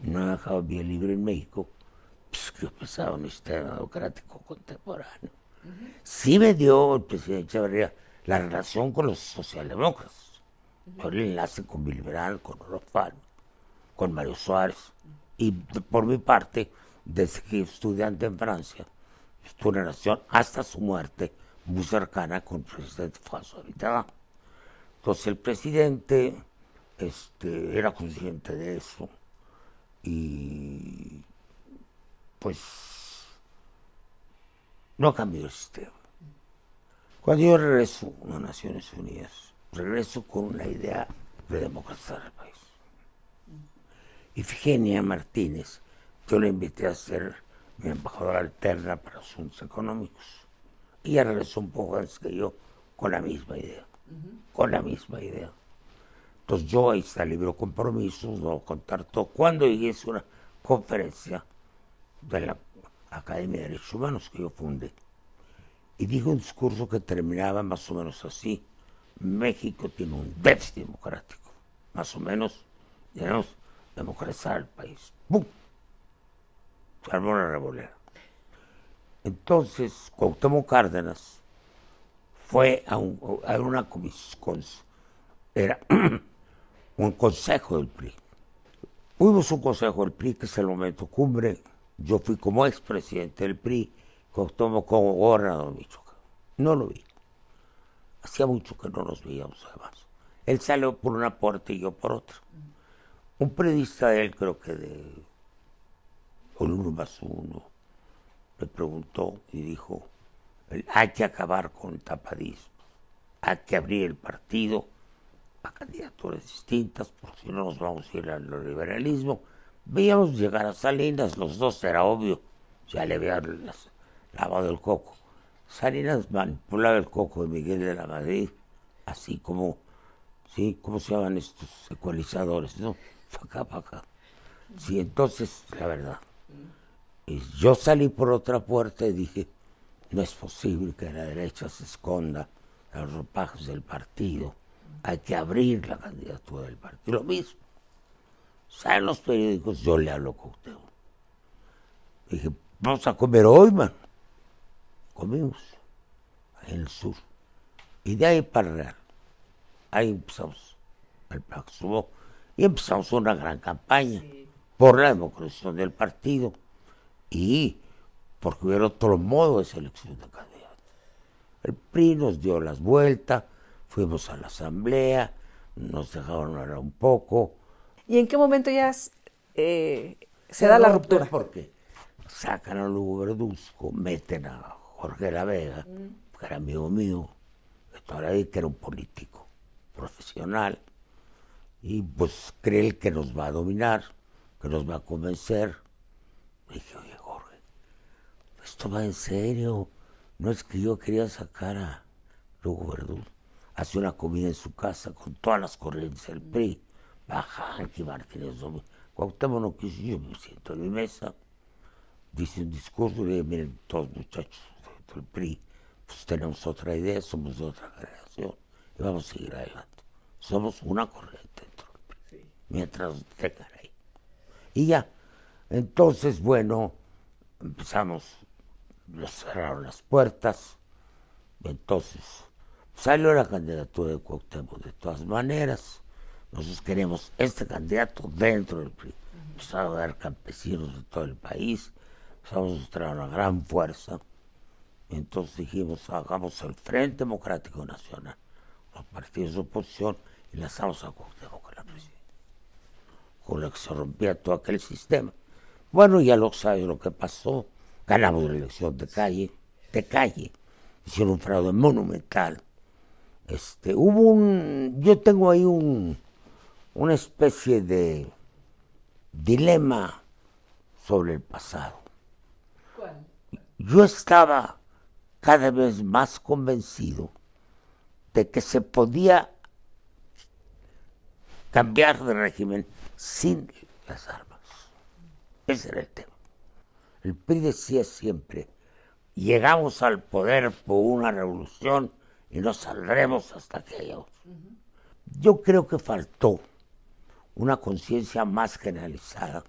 que no he dejado vía libre en México, pues que yo pensaba en un sistema democrático contemporáneo Sí me dio el presidente Echeverría la relación con los socialdemócratas, por el enlace con Bilberán, con Rafael, con Mario Suárez, y por mi parte, desde que estudiante en Francia, estuve en relación hasta su muerte muy cercana con el presidente François Mitterrand. Entonces el presidente este, era consciente de eso y pues no cambió el sistema. Cuando yo regreso a Naciones Unidas, regreso con una idea de democratizar el país. Y Figenia Martínez, yo la invité a ser mi embajadora alterna para asuntos económicos. Y ella regresó un poco antes que yo con la misma idea, con la misma idea. Entonces yo ahí está libro compromisos, a contar todo. Cuando hice una conferencia de la Academia de Derechos Humanos que yo fundé, y dije un discurso que terminaba más o menos así. México tiene un déficit democrático, más o menos, debemos democratizar el país. ¡Bum! Se armó la revolera. Entonces, Cuauhtémoc Cárdenas fue a, una comisión, era (clears throat) un consejo del PRI. Fuimos un consejo del PRI, que es el momento cumbre. Yo fui como expresidente del PRI, como gobernador de Michoacán. No lo vi. Hacía mucho que no nos veíamos además. Él salió por una puerta y yo por otra. Un periodista de él, creo que de uno más uno, le preguntó y dijo, hay que acabar con el tapadismo, hay que abrir el partido a candidaturas distintas, porque si no nos vamos a ir al liberalismo. Veíamos llegar a Salinas, los dos era obvio, ya le habían lavado el coco. Salinas manipulaba el coco de Miguel de la Madrid, así como, ¿sí? ¿Cómo se llaman estos ecualizadores? ¿No? Acá, acá. Sí, entonces, la verdad. Yo salí por otra puerta y dije, no es posible que la derecha se esconda los ropajes del partido. Hay que abrir la candidatura del partido. Lo mismo. Salen los periódicos, yo le hablo con usted. Dije, vamos a comer hoy, man. Comimos en el sur. Y de ahí para ahí empezamos el subo y empezamos una gran campaña por la democracia del partido y porque hubiera otro modo de selección de candidatos. El PRI nos dio las vueltas, fuimos a la asamblea, nos dejaron hablar un poco.
¿Y en qué momento ya eh, se da la ruptura?
Porque sacan a Lugo Verduzco, meten a Jorge La Vega, mm. que era amigo mío, que era un político profesional, y pues cree que nos va a dominar, que nos va a convencer. dije, oye, Jorge, esto va en serio. No es que yo quería sacar a Lugo Verdú. Hace una comida en su casa con todas las corrientes del PRI. Baja Anki Martínez. Cuauhtémoc no quiso, yo me siento en mi mesa. Dice un discurso y le miren, todos muchachos del PRI, pues tenemos otra idea, somos de otra generación y vamos a seguir adelante. Somos una corriente dentro del PRI, mientras tengan ahí. Y ya, entonces, bueno, empezamos, nos cerraron las puertas, entonces salió la candidatura de Cuauhtémoc de todas maneras. Nosotros queremos este candidato dentro del PRI. Empezaron a dar campesinos de todo el país, empezamos a mostrar una gran fuerza. Entonces dijimos, hagamos el Frente Democrático Nacional, los partidos de oposición, y lanzamos a Cuauhtémoc con la presidencia, con lo que se rompía todo aquel sistema. Bueno, ya lo sabe lo que pasó, ganamos la elección de calle, de calle, hicieron un fraude monumental. Este, hubo un, yo tengo ahí un, una especie de dilema sobre el pasado. ¿Cuál? Yo estaba cada vez más convencido de que se podía cambiar de régimen sin las armas. Ese era el tema. El PRI decía siempre, llegamos al poder por una revolución y no saldremos hasta que haya. Yo creo que faltó una conciencia más generalizada.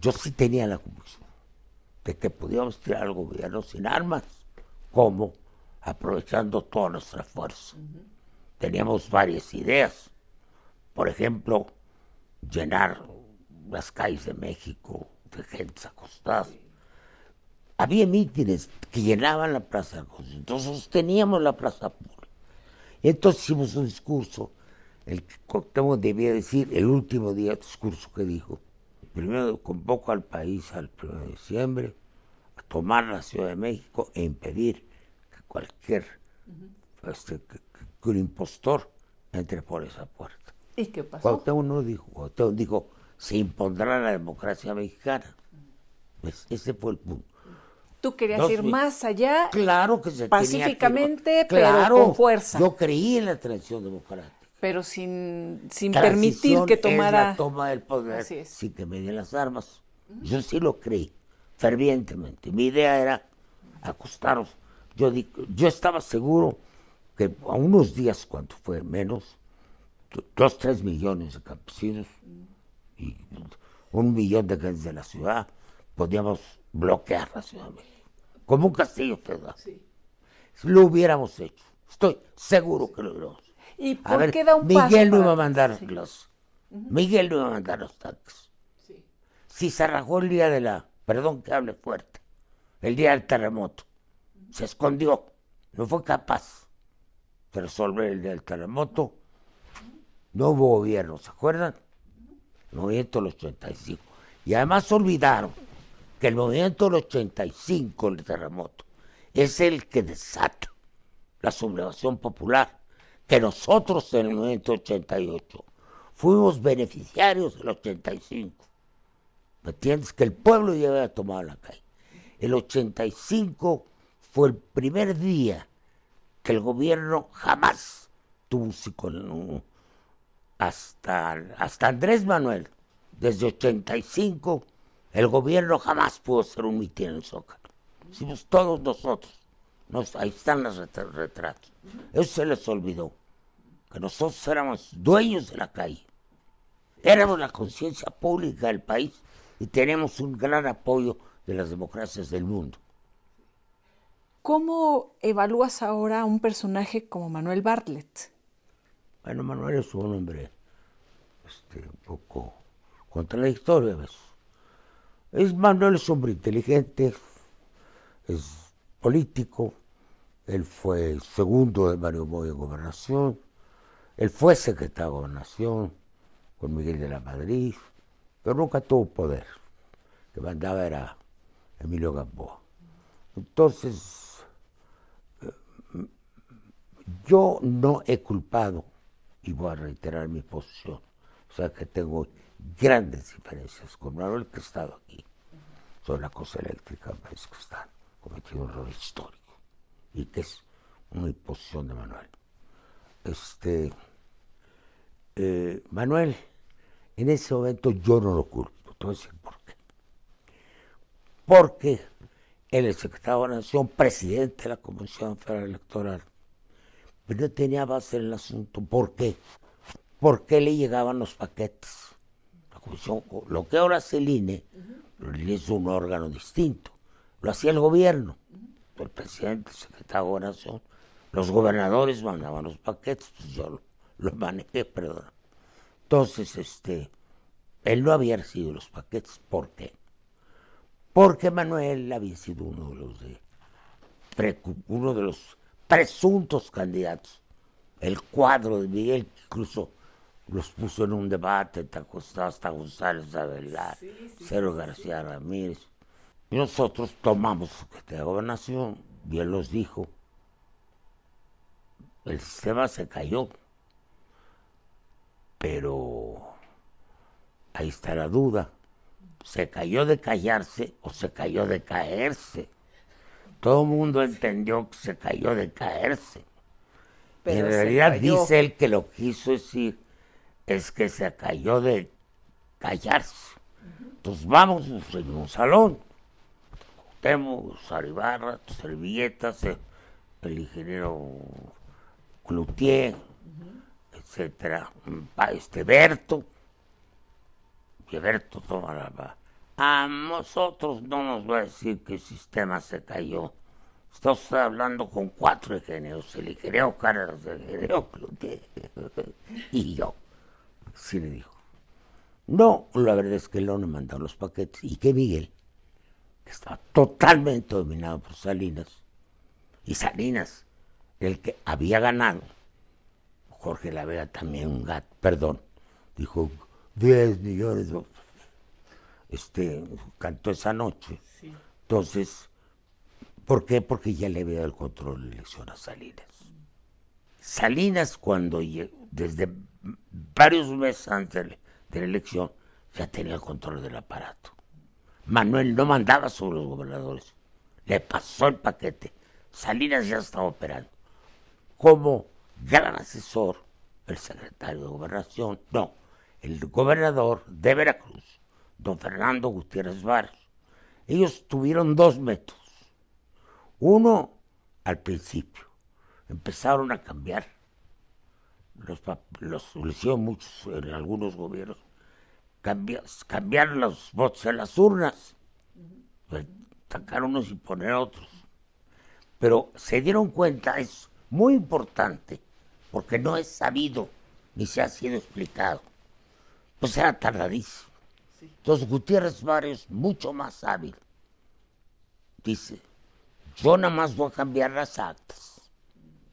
Yo sí tenía la convicción de que podíamos tirar al gobierno sin armas como aprovechando toda nuestra fuerza. Teníamos varias ideas. Por ejemplo, llenar las calles de México de gente acostada. Había mítines que llenaban la Plaza de la Constitución. Entonces teníamos la plaza pública. Y entonces hicimos un discurso, el que Cuauhtémoc debía decir el último día discurso que dijo. Primero convoco al país al 1 de diciembre a tomar la Ciudad de México e impedir que cualquier este, que, que un impostor entre por esa puerta.
¿Y qué pasó?
Cuauhtémoc no dijo, Cuauhtémoc dijo, se impondrá la democracia mexicana. Pues ese fue el punto.
Tú querías
Dos
ir más allá,
Claro que se
Pacíficamente,
tenía que...
pero
Claro,
con fuerza.
Yo creí en la transición democrática.
Pero sin, sin permitir que
es
tomara...
la toma del poder
es.
sin que me den las armas. Yo sí lo creí, fervientemente. Mi idea era acostarnos. Yo, di- yo estaba seguro que a unos días, cuando fue menos, do- dos, tres millones de campesinos y un millón de gentes de la ciudad, podíamos bloquear la Ciudad de México. Como un castillo feudal. Lo hubiéramos hecho. Estoy seguro que lo hubiéramos
¿Y
A
por
ver,
qué da un paso
Miguel no iba a mandar
Sí.
los. Miguel no iba a mandar los tanques. Si se rajó el día de la. Perdón que hable fuerte. El día del terremoto. Se escondió. No fue capaz de resolver el día del terremoto. No hubo gobierno, ¿se acuerdan? El movimiento del 85. Y además olvidaron que el movimiento del 85, el terremoto, es el que desata la sublevación popular, que nosotros en el movimiento 88 fuimos beneficiarios del 85. ¿Me entiendes? Que el pueblo ya había tomado la calle. El 85 fue el primer día que el gobierno jamás tuvo un hasta, hasta Andrés Manuel, desde 85, el gobierno jamás pudo hacer un mitin en el Zócalo. Hicimos todos nosotros. Nos- ahí están los ret- retratos. Eso se les olvidó. Que nosotros éramos dueños de la calle. Éramos la conciencia pública del país y tenemos un gran apoyo de las democracias del mundo.
¿Cómo evalúas ahora a un personaje como Manuel Bartlett?
Bueno, Manuel es un hombre este, un poco contradictorio a veces. Es, Manuel es un hombre inteligente, es político, él fue segundo de Mario Moya en gobernación, él fue secretario de gobernación con Miguel de la Madrid, pero nunca tuvo poder. El que mandaba era Emilio Gamboa. Entonces, yo no he culpado, y voy a reiterar mi posición, o sea que tengo grandes diferencias con Manuel que ha estado aquí sobre la cosa eléctrica, parece que está cometiendo un error histórico y que es una imposición de Manuel. Este, eh, Manuel, en ese momento yo no lo culpo, te voy a decir por qué. Porque es secretario de Nación, presidente de la Comisión Federal Electoral, pero no tenía base en el asunto. ¿Por qué? ¿Por qué le llegaban los paquetes? La comisión, lo que ahora hace el INE, el INE es un órgano distinto. Lo hacía el gobierno, el presidente, el secretario de Gobernación. Los gobernadores mandaban los paquetes, pues yo lo, lo manejé, perdón. Entonces, este, él no había recibido los paquetes. ¿Por qué? Porque Manuel había sido uno de los de uno de los presuntos candidatos. El cuadro de Miguel, que incluso los puso en un debate, hasta González Avelar, Cero García Ramírez. Y nosotros tomamos su de Gobernación y él nos dijo, el sistema se cayó, pero ahí está la duda. ¿Se cayó de callarse o se cayó de caerse? Todo el mundo entendió que se cayó de caerse.
Pero
en realidad dice él que lo quiso decir es que se cayó de callarse. Entonces vamos en un salón. Temo, Saribarra, servilletas, el ingeniero Cloutier, etcétera, pa- este Berto, que Berto toma la A nosotros no nos va a decir que el sistema se cayó, Estás hablando con cuatro ingenios, el ingeniero Carlos, el ingeniero Cloutier, (laughs) y yo. Sí le dijo. No, la verdad es que no me mandó los paquetes. Y que Miguel, que estaba totalmente dominado por Salinas, y Salinas, el que había ganado, Jorge La Vega también un gato, perdón, dijo 10 millones, de- este, cantó esa noche. Entonces, ¿por qué? Porque ya le había dado el control de la elección a Salinas. Salinas cuando llegó, desde varios meses antes de la elección, ya tenía el control del aparato. Manuel no mandaba sobre los gobernadores, le pasó el paquete. Salinas ya estaba operando. Como gran asesor, el secretario de Gobernación, no, el gobernador de Veracruz, don Fernando Gutiérrez Barrios. Ellos tuvieron dos métodos. Uno, al principio, empezaron a cambiar los, los lo hicieron muchos en algunos gobiernos, cambia- cambiar los votos en las urnas, pues, sacar unos y poner otros. Pero se dieron cuenta, es muy importante, porque no es sabido ni se ha sido explicado. Pues era tardadísimo. Entonces Gutiérrez Barrios, mucho más hábil, dice, yo nada más voy a cambiar las actas.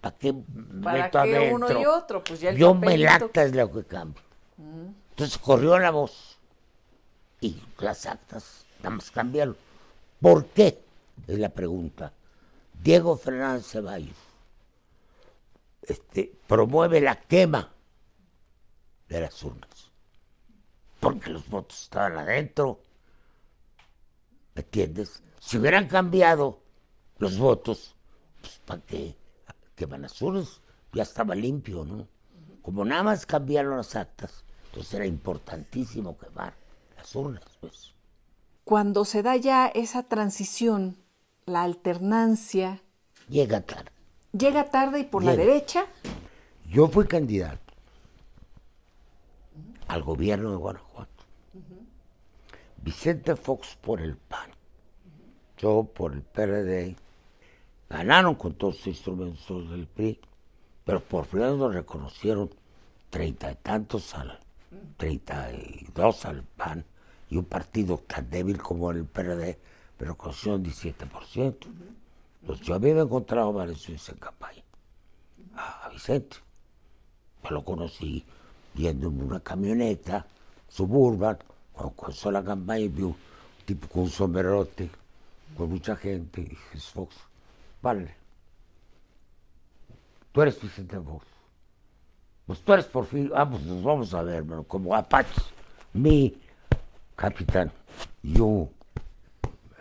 ¿Para qué
¿Para
meto
qué
adentro?
uno y otro? Pues ya el
Yo me
papelito.
acta es lo que cambio. Entonces corrió la voz y las actas nada más cambiaron. ¿Por qué? Es la pregunta. Diego Fernández Ceballos este, promueve la quema de las urnas. Porque los votos estaban adentro. ¿Me entiendes? Si hubieran cambiado los votos, pues ¿para qué queman las urnas? Ya estaba limpio, ¿no? Como nada más cambiaron las actas, entonces era importantísimo quemar las urnas, pues.
Cuando se da ya esa transición, la alternancia,
Llega tarde.
Llega tarde y por la derecha,
Yo fui candidato al gobierno de Guanajuato. Vicente Fox por el PAN, yo por el PRD. Ganaron con todos los instrumentos del PRI, pero por primera nos reconocieron treinta y tantos al, treinta y dos al PAN y un partido tan débil como el PRD, pero reconocieron 17%. Pues yo había encontrado varias veces en campaña a Vicente. Yo lo conocí viendo en una camioneta suburban, cuando comenzó la campaña vi un tipo con un sombrerote, con mucha gente, y dije, "Es Fox, vale. Tú eres Vicente Fox. Pues tú eres por fin, vamos, nos vamos a ver, hermano, como Apache, mi capitán, yo,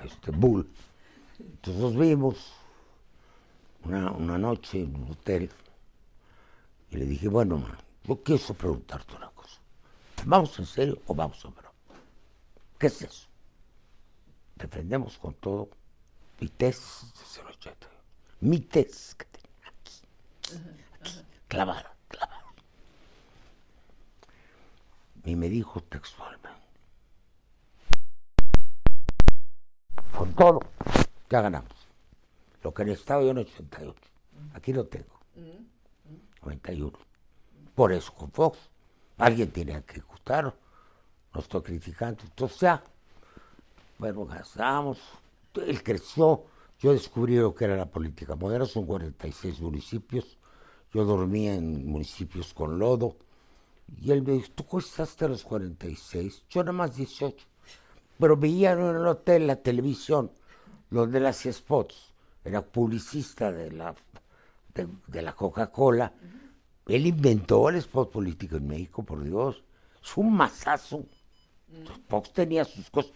este, Bull. Entonces nos vimos una, una noche en un hotel y le dije, bueno, man, yo quiero preguntarte una cosa. ¿Vamos en serio o vamos a broma? ¿Qué es eso? Defendemos con todo mi test desde el 80. Mi test que tenía aquí, aquí, clavada, clavada. Y me dijo textualmente, con todo, ya ganamos. Lo que necesitaba yo en 88. Aquí lo tengo. 91. Por eso con Fox. Alguien tiene que ejecutarlo. No estoy criticando. Entonces ya. Bueno, gastamos. Él creció. Yo descubrí lo que era la política moderna. Son 46 municipios. Yo dormía en municipios con lodo. Y él me dijo, ¿tú costaste a los 46? Yo nada más 18. Pero veía en el hotel la televisión, donde él hacía spots. Era publicista de la, de, de la Coca-Cola. Él inventó el spot político en México, por Dios. Es un masazo. Fox tenía sus cosas.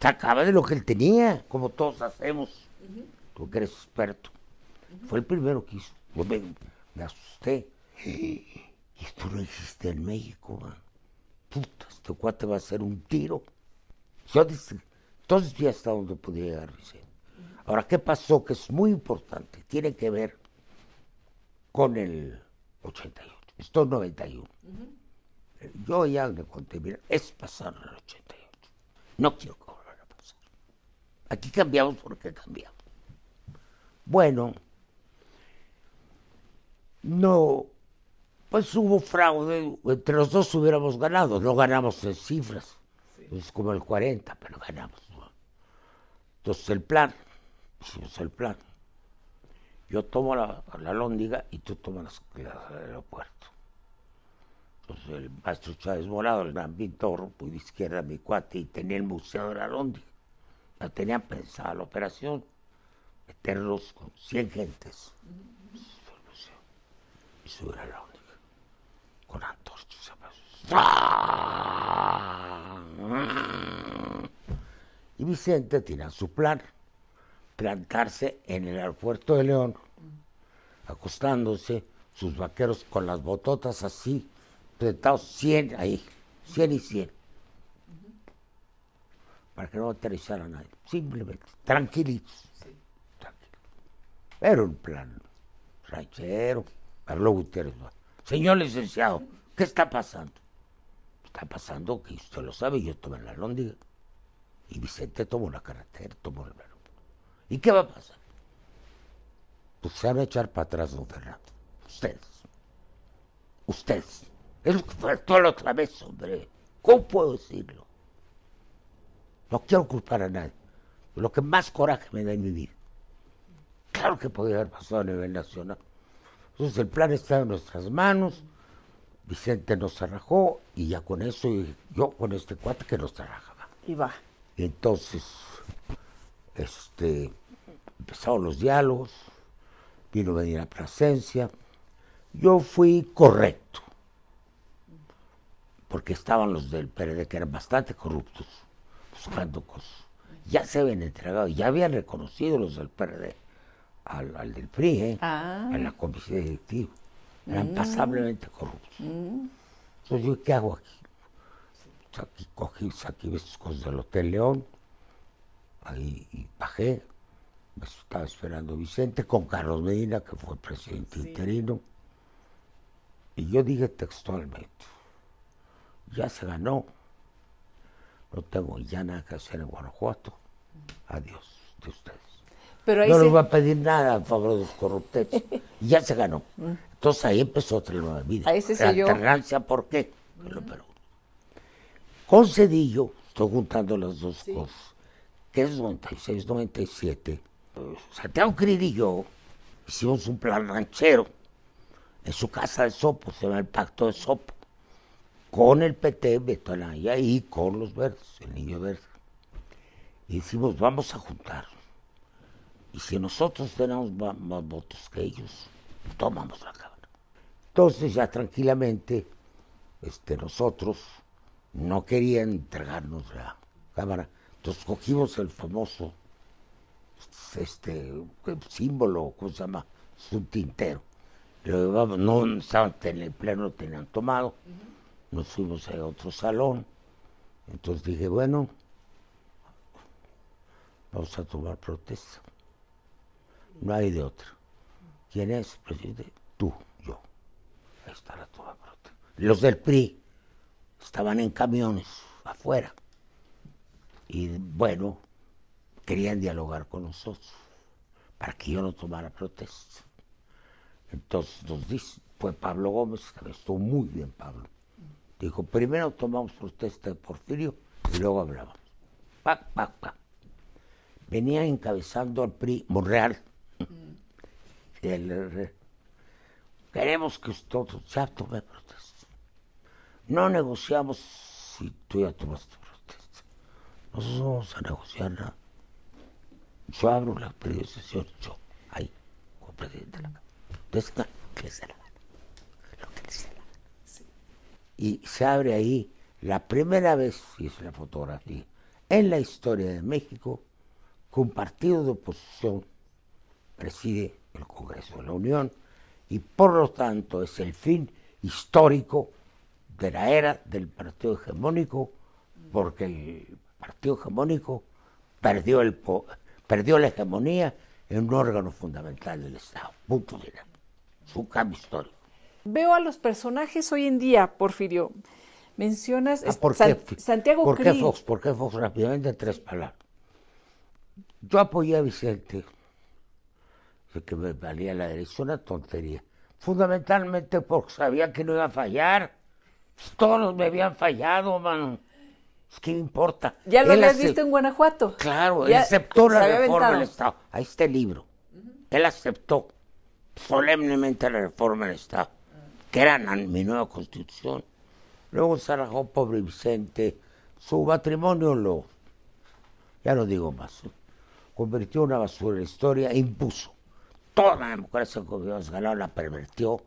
Sacaba de lo que él tenía, como todos hacemos. Tú que eres experto. Fue el primero que hizo. Yo me, me asusté. Y tú no hiciste en México, man. Puta, este cuate va a hacer un tiro. Yo dije, entonces vi hasta donde podía llegar Vicente. Ahora, ¿qué pasó? Que es muy importante. Tiene que ver con el 88. Esto es 91. Yo ya le conté, mira, es pasar al 88. No quiero que vuelva a pasar. Aquí cambiamos porque cambiamos. Bueno, no, pues hubo fraude, entre los dos hubiéramos ganado, no ganamos en cifras, es como el 40, pero ganamos. Entonces el plan, hicimos el plan. Yo tomo la, la lóndiga y tú tomas el aeropuerto. Entonces el maestro Chávez Morado, el gran pintor, muy de izquierda, mi cuate, y tenía el museo de la lóndiga. Ya tenían pensada la operación, meterlos con 100 gentes. Y subir a la lóndiga con antorchas. Y Vicente tenía su plan, plantarse en el aeropuerto de León, acostándose, sus vaqueros con las bototas así, plantados 100 ahí, 100 y 100, para que no aterrizara nadie, simplemente, tranquilitos. Era un plan ranchero, Carlos Gutiérrez. Señor licenciado, ¿qué está pasando? Está pasando que usted lo sabe, yo tomé la lóndiga. Y Vicente tomó la carretera, tomó el. ¿Y qué va a pasar? Pues se van a echar para atrás, don Fernando. Ustedes. Ustedes. Es lo que faltó la otra vez, hombre. ¿Cómo puedo decirlo? No quiero culpar a nadie. Lo que más coraje me da en mi vida. Claro que podría haber pasado a nivel nacional. Entonces el plan está en nuestras manos. Vicente nos arrajó y ya con eso, yo con este cuate que nos arrajaba.
Y va.
Y entonces, este, empezaron los diálogos, vino a venir a presencia. Yo fui correcto, porque estaban los del PRD que eran bastante corruptos, buscando cosas. Ya se habían entregado, ya habían reconocido los del PRD al, del PRI, ¿eh?
Ah.
a la comisión directiva. Eran pasablemente corruptos.
Mm.
Entonces, ¿yo qué hago aquí? Aquí cogí, saqué esas cosas del Hotel León, ahí y bajé. Me estaba esperando Vicente con Carlos Medina, que fue presidente interino. Y yo dije textualmente, ya se ganó, no tengo ya nada que hacer en Guanajuato, adiós de ustedes.
Pero ahí
no
se-
les va a pedir nada a favor de los corruptos. (laughs) ya se ganó. Entonces ahí empezó otra nueva vida.
Ahí se
La
selló.
alternancia, ¿por qué? Pero, pero, con Cedillo, estoy juntando las dos cosas, que es 96, 97, eh, Santiago Krill y yo hicimos un plan ranchero en su casa de Sopo, se llama el Pacto de Sopo, con el PT, Beto Anaya y con los verdes, el Niño Verde. Y decimos, vamos a juntar. Y si nosotros tenemos más votos que ellos, tomamos la Cámara. Entonces ya tranquilamente, este, nosotros no querían entregarnos la Cámara. Entonces cogimos el famoso este ¿qué símbolo, ¿cómo se llama? Es un tintero. Lo llevamos, no estaban en el pleno, tenían tomado. Nos fuimos a otro salón. Entonces dije, bueno, vamos a tomar protesta. No hay de otra. ¿Quién es, presidente? Tú, yo. Ahí está la toma protesta. Los del PRI estaban en camiones afuera. Y bueno, querían dialogar con nosotros para que yo no tomara protesta. Entonces nos dice, fue Pablo Gómez, que estuvo muy bien Pablo. Dijo, primero tomamos protesta de Porfirio y luego hablamos. Pac, pac, pac. Venía encabezando al PRI Monreal. Queremos que usted ya tome protesta. No negociamos si tú ya tomaste protesta. Nosotros no vamos a negociar nada. Yo abro la sesión, yo, ahí, como presidente de la Cámara. Entonces, no, que les dé la gana. Lo que les dé la gana. Y se abre ahí la primera vez, y es la fotografía, en la historia de México, que un partido de oposición preside el Congreso de la Unión y por lo tanto es el fin histórico de la era del partido hegemónico, porque el partido hegemónico perdió, el po- perdió la hegemonía en un órgano fundamental del Estado. Punto final. Es un cambio histórico.
Veo a los personajes hoy en día, Porfirio. Mencionas
Ah, ¿Por
San-
qué?
Santiago
¿Por qué. Fox? ¿Por qué Fox? Rápidamente, tres palabras. Yo apoyé a Vicente que me valía la derecha, una tontería. Fundamentalmente porque sabía que no iba a fallar. Todos me habían fallado, mano. Es que importa.
¿Ya lo habías visto en Guanajuato?
Claro, él aceptó la reforma del Estado. Ahí está el libro. Él aceptó solemnemente la reforma del Estado, que era mi nueva constitución. Luego se rajó pobre Vicente. Su matrimonio lo, ya no digo más, convirtió en una basura en la historia e impuso. Toda la democracia que habíamos ganado la pervertió,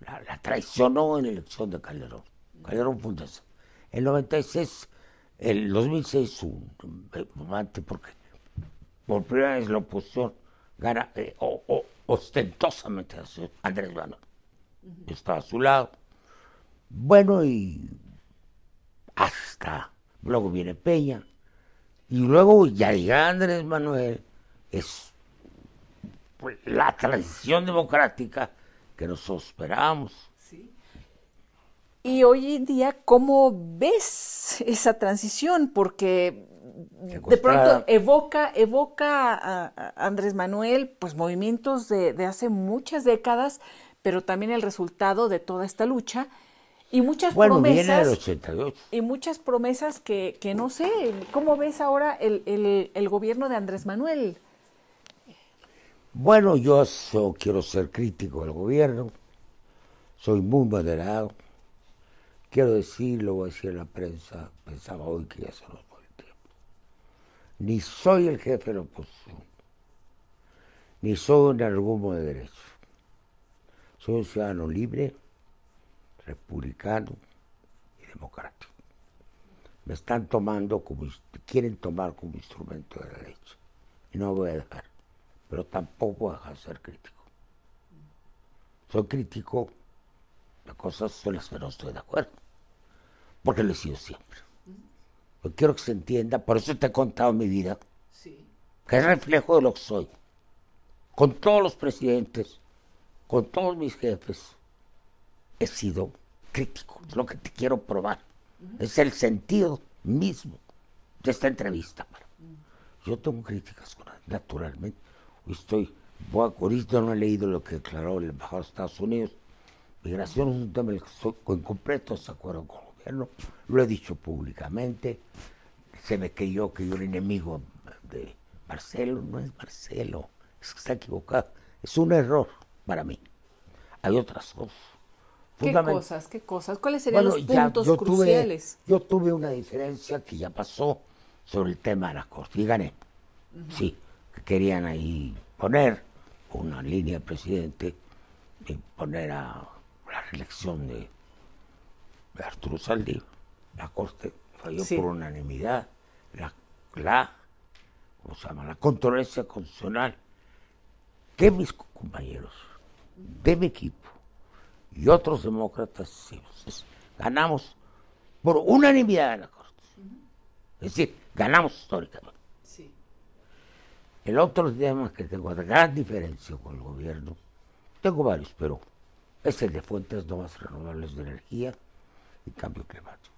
la, traicionó en la elección de Calderón. Calderón fue En 96, el 2006, un momento porque por primera vez la oposición gana eh, ostentosamente Andrés Manuel. Estaba a su lado. Bueno, y hasta luego viene Peña. Y luego ya llega Andrés Manuel. Es la transición democrática que nosotros esperábamos.
Y hoy en día, ¿cómo ves esa transición? Porque de pronto evoca, evoca a, Andrés Manuel, pues movimientos de, hace muchas décadas, pero también el resultado de toda esta lucha y muchas promesas. Y muchas promesas que, que, no sé, ¿cómo ves ahora el, el, el gobierno de Andrés Manuel?
Bueno, yo quiero ser crítico del gobierno, soy muy moderado. Quiero decirlo, voy a decir a la prensa, pensaba hoy que ya se nos fue el tiempo. Ni soy el jefe de la oposición, ni soy un argumo de derecho. Soy un ciudadano libre, republicano y democrático. Me están tomando como, quieren tomar como instrumento de derecho. Y no voy a dejar pero tampoco dejar de ser crítico. Soy crítico de cosas en las que no estoy de acuerdo, porque lo he sido siempre. Yo quiero que se entienda, por eso te he contado mi vida, que es reflejo de lo que soy. Con todos los presidentes, con todos mis jefes, he sido crítico, es lo que te quiero probar. Es el sentido mismo de esta entrevista. Yo tengo críticas, naturalmente, estoy, ahorita no he leído lo que declaró el embajador de Estados Unidos. Migración es un tema en el que estoy en completo desacuerdo con gobierno, lo he dicho públicamente, se me creyó que yo era enemigo de Marcelo, no es Marcelo, es que está equivocado, es un error para mí. Hay otras cosas.
¿Qué cosas? ¿Qué cosas? ¿Cuáles serían los puntos cruciales?
yo tuve una diferencia que ya pasó sobre el tema de la Corte y gané. Sí, querían ahí poner una línea de presidente y poner a la reelección de, Arturo Saldí. La Corte falló por unanimidad. La, la, ¿cómo se llama? la controversia constitucional que mis compañeros de mi equipo y otros demócratas ganamos por unanimidad en la Corte. Es decir, ganamos históricamente. El otro tema que tengo de gran diferencia con el gobierno, tengo varios, pero es el de fuentes nuevas renovables de energía y cambio climático.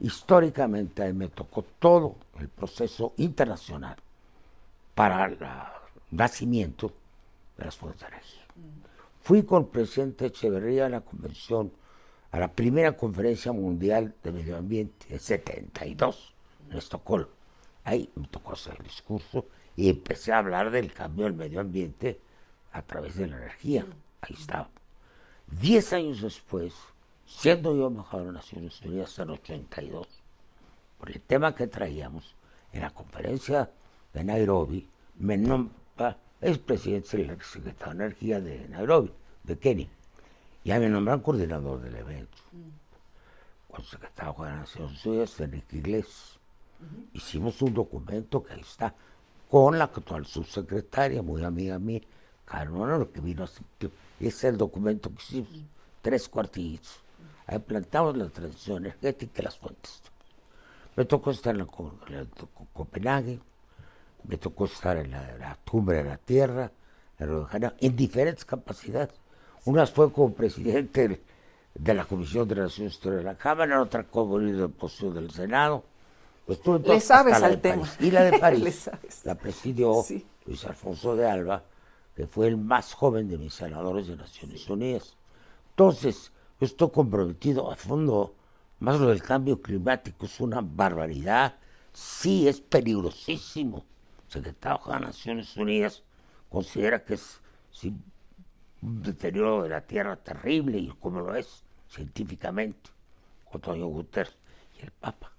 Históricamente me tocó todo el proceso internacional para el nacimiento de las fuentes de energía. Fui con el presidente Echeverría a la convención, a la primera conferencia mundial de medio ambiente, en 72, en Estocolmo. Ahí me tocó hacer el discurso y empecé a hablar del cambio del medio ambiente a través de la energía. Ahí estaba. Diez años después, siendo yo embajador de Naciones Unidas en 82, por el tema que traíamos, en la conferencia de Nairobi, me nombra, es presidente del secretario de Energía de Nairobi, de Kenia, y me nombran coordinador del evento. Con el secretario de Naciones Unidas, Enrique Iglesias. Hicimos un documento que ahí está, con la actual subsecretaria, muy amiga mía, Carmen que vino hace Ese es el documento que hicimos, tres cuartillitos. Ahí plantamos la transición energética y las fuentes. Me tocó estar en, Copenhague, me tocó estar en la, cumbre de la Tierra, en, en diferentes capacidades. Unas fue como presidente de la Comisión de Relaciones Exteriores de la Cámara, otra como líder de oposición del Senado
pues Le sabes al tema.
Y la de (laughs) París la presidió Luis Alfonso de Alba, que fue el más joven de mis senadores de Naciones Unidas. Entonces, yo estoy comprometido a fondo, más lo del cambio climático es una barbaridad, sí es peligrosísimo. El secretario de Naciones Unidas considera que es un deterioro de la Tierra terrible y como lo es científicamente, Antonio Guterres y el Papa.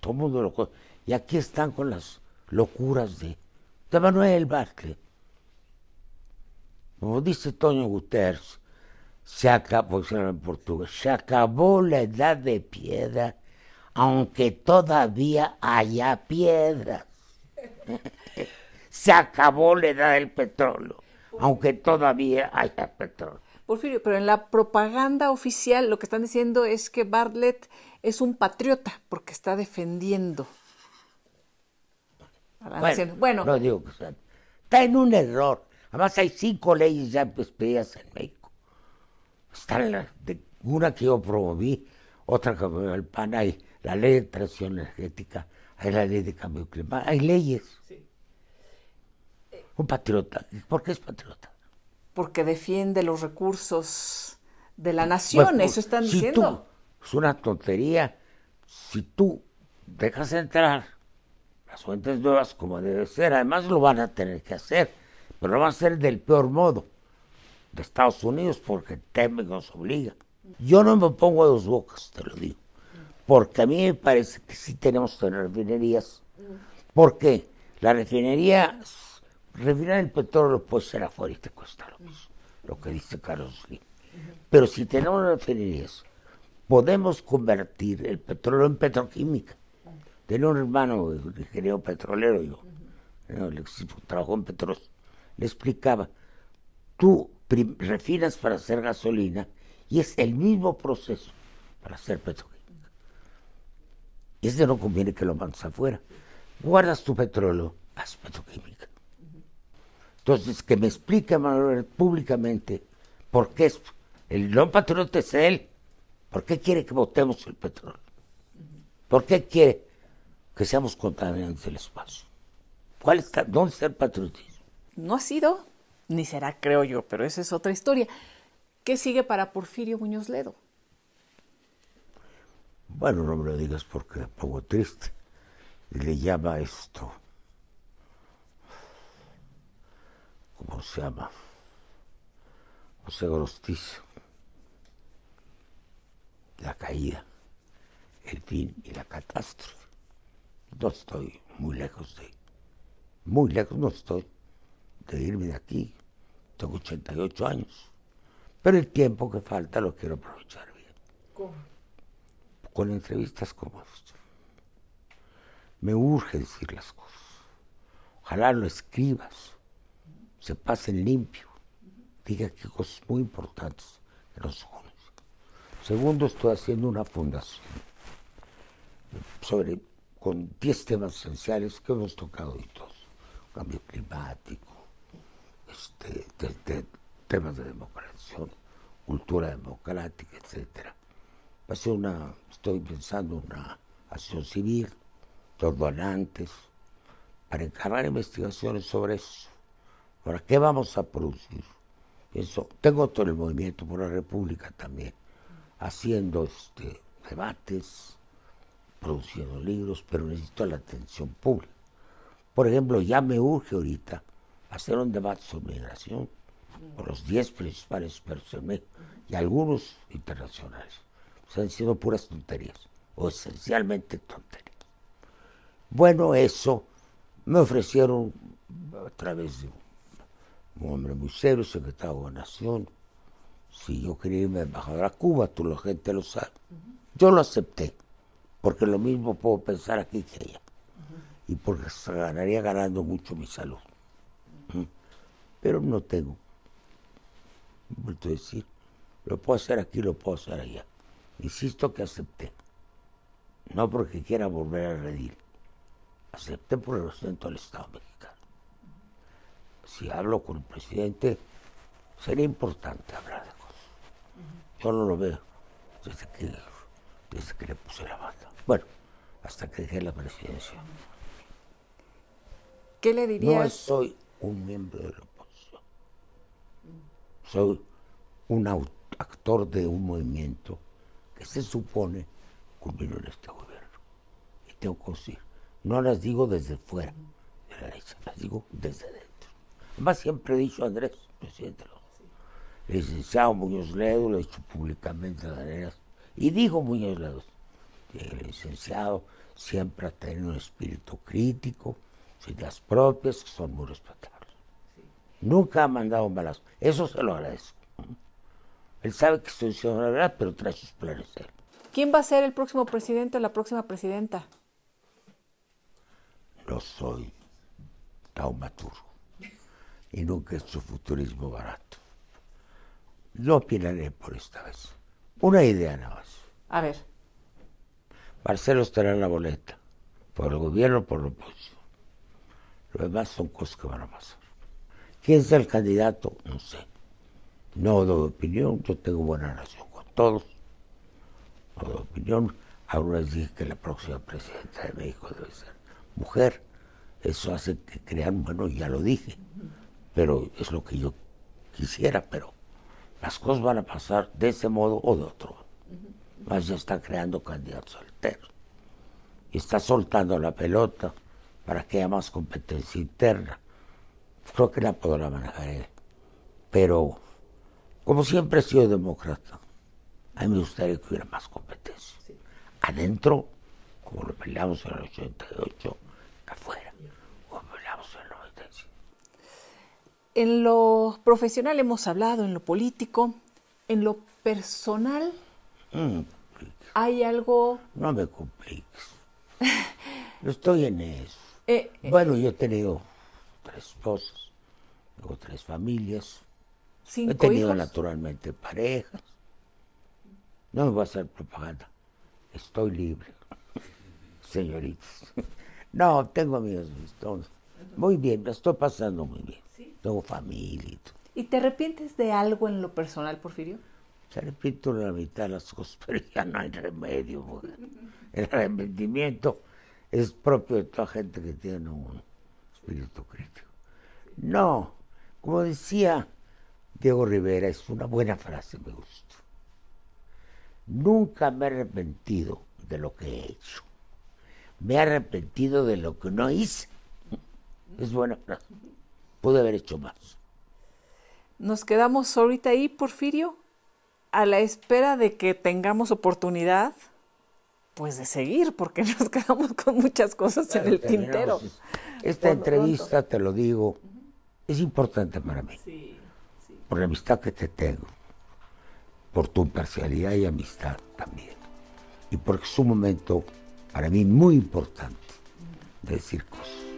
Todo el mundo lo Y aquí están con las locuras de, de Manuel Bartlett. Como dice Toño Guterres, se acabó, en portugués, se acabó la edad de piedra, aunque todavía haya piedras. (laughs) se acabó la edad del petróleo, aunque todavía haya petróleo.
Porfirio, pero en la propaganda oficial lo que están diciendo es que Bartlett es un patriota porque está defendiendo
bueno, No digo que está en un error. Además hay cinco leyes ya expedidas en México. De, una que yo promoví, otra que me el PAN, hay la ley de transición energética, hay la ley de cambio climático, hay leyes. Un patriota. ¿Por qué es patriota?
Porque defiende los recursos de la nación, eso están diciendo.
es una tontería. Si tú dejas entrar las fuentes nuevas como debe ser. Además lo van a tener que hacer, pero lo van a hacer del peor modo de Estados Unidos porque teme nos obliga. Yo no me pongo a dos bocas, te lo digo, porque a mí me parece que sí tenemos que tener refinerías. porque La refinería, refinar el petróleo puede ser afuera y te cuesta lo mismo, lo que dice Carlos Slim. Pero si tenemos refinerías, podemos convertir el petróleo en petroquímica Tenía un hermano, ingeniero petrolero, yo, trabajó en Petros, le explicaba, tú refinas para hacer gasolina y es el mismo proceso para hacer petroquímica. Y ese no conviene que lo mandes afuera. Guardas tu petróleo, haz petroquímica. Entonces, que me explique Manuel públicamente por qué es, el no patriota es él. ¿Por qué quiere que votemos el petróleo? ¿Por qué quiere que seamos contaminantes del espacio. ¿Cuál está, ¿Dónde está el patriotismo?
No ha sido, ni será, creo yo, pero esa es otra historia. ¿Qué sigue para Porfirio Muñoz Ledo?
Bueno, no me lo digas porque me pongo triste. Le llama esto. ¿Cómo se llama? José Grostizo. La caída, el fin y la catástrofe no estoy muy lejos de, muy lejos no estoy de irme de aquí. Tengo 88 años. Pero el tiempo que falta lo quiero aprovechar bien. ¿Cómo? Con entrevistas como esta. Me urge decir las cosas. Ojalá lo escribas, se pasen limpio, diga que cosas muy importantes que nos unen. Segundo, estoy haciendo una fundación sobre con 10 temas esenciales que hemos tocado hoy todos. Cambio climático, este, temas de democracia, cultura democrática, etc. Va a ser una, estoy pensando una acción civil, dos donantes, para encargar investigaciones sobre eso. Ahora, ¿qué vamos a producir? Eso, tengo todo el movimiento por la República también, haciendo este, debates, produciendo libros, pero necesito la atención pública. Por ejemplo, ya me urge ahorita hacer un debate sobre migración con los 10 principales expertos en México y algunos internacionales. Se han sido puras tonterías, o esencialmente tonterías. Bueno, eso me ofrecieron a través de un hombre muy serio, secretario de Nación, si yo quería irme embajador a Cuba, tú la gente lo sabe. Yo lo acepté porque lo mismo puedo pensar aquí que allá. Y porque se ganaría ganando mucho mi salud. Pero no tengo. Vuelto a decir, lo puedo hacer aquí, lo puedo hacer allá. Insisto que acepté. No porque quiera volver a redir. Acepté por el represento del Estado mexicano. Si hablo con el presidente, sería importante hablar de cosas. Yo no lo veo desde que, desde que le puse la banda. Bueno, hasta que dejé la presidencia.
¿Qué le dirías?
No soy un miembro de la. Soy un actor de un movimiento que se supone culminó en este gobierno. Y tengo que decir, no las digo desde fuera de la derecha, las digo desde dentro. Además siempre he dicho Andrés, presidente, el licenciado Muñoz Ledo, lo he dicho públicamente a la y dijo Muñoz Ledo, el licenciado siempre ha tenido un espíritu crítico, ideas propias que son muy respetables. Nunca ha mandado un balazo. Eso se lo agradezco. Él sabe que estoy diciendo la verdad, pero trae sus planes él.
¿Quién va a ser el próximo presidente o la próxima presidenta?
No soy taumaturgo y nunca he hecho futurismo barato. No opinaré por esta vez. Una idea nada más.
A ver.
Marcelo estará en la boleta, por el gobierno, por la oposición. Lo demás son cosas que van a pasar. ¿Quién es el candidato? No sé. No doy opinión, yo tengo buena relación con todos. No doy opinión. Ahora dije que la próxima presidenta de México debe ser mujer. Eso hace que crean, bueno, ya lo dije, pero es lo que yo quisiera, pero las cosas van a pasar de ese modo o de otro. Más ya está creando candidatos solteros. Y está soltando la pelota para que haya más competencia interna. Creo que la podrá manejar él. Pero, como siempre he sido demócrata, a mí me gustaría que hubiera más competencia. Adentro, como lo peleamos en el 88, afuera, como peleamos en el 95.
En lo profesional hemos hablado, en lo político, en lo personal,
Mm,
¿hay algo
no me compliques. No estoy en eso. (laughs)
Eh, eh,
Bueno, yo he tenido tres esposas, tengo tres familias, he
cinco
tenido
hijos?
naturalmente parejas. No me voy a hacer propaganda. Estoy libre, (laughs) señoritas. (laughs) No, tengo amigos todos. Muy bien, la estoy pasando muy bien. Tengo familia y todo.
¿Y te arrepientes de algo en lo personal, Porfirio?
Se repito la mitad de las cosas, (laughs) pero ya no hay remedio. mujer. El arrepentimiento es propio de toda gente que tiene un espíritu crítico. No, como decía Diego Rivera, es una buena frase, me gusta. Nunca me he arrepentido de lo que he hecho. Me he arrepentido de lo que no hice. Es buena frase. Pude haber hecho más.
Nos quedamos ahorita ahí, Porfirio, a la espera de que tengamos oportunidad, pues de seguir, porque (laughs) nos quedamos con muchas cosas en el tintero.
Esta entrevista, te lo digo, es importante para mí. Por la amistad que te tengo. Por tu imparcialidad y amistad también. Y porque es un momento para mí muy importante de decir cosas.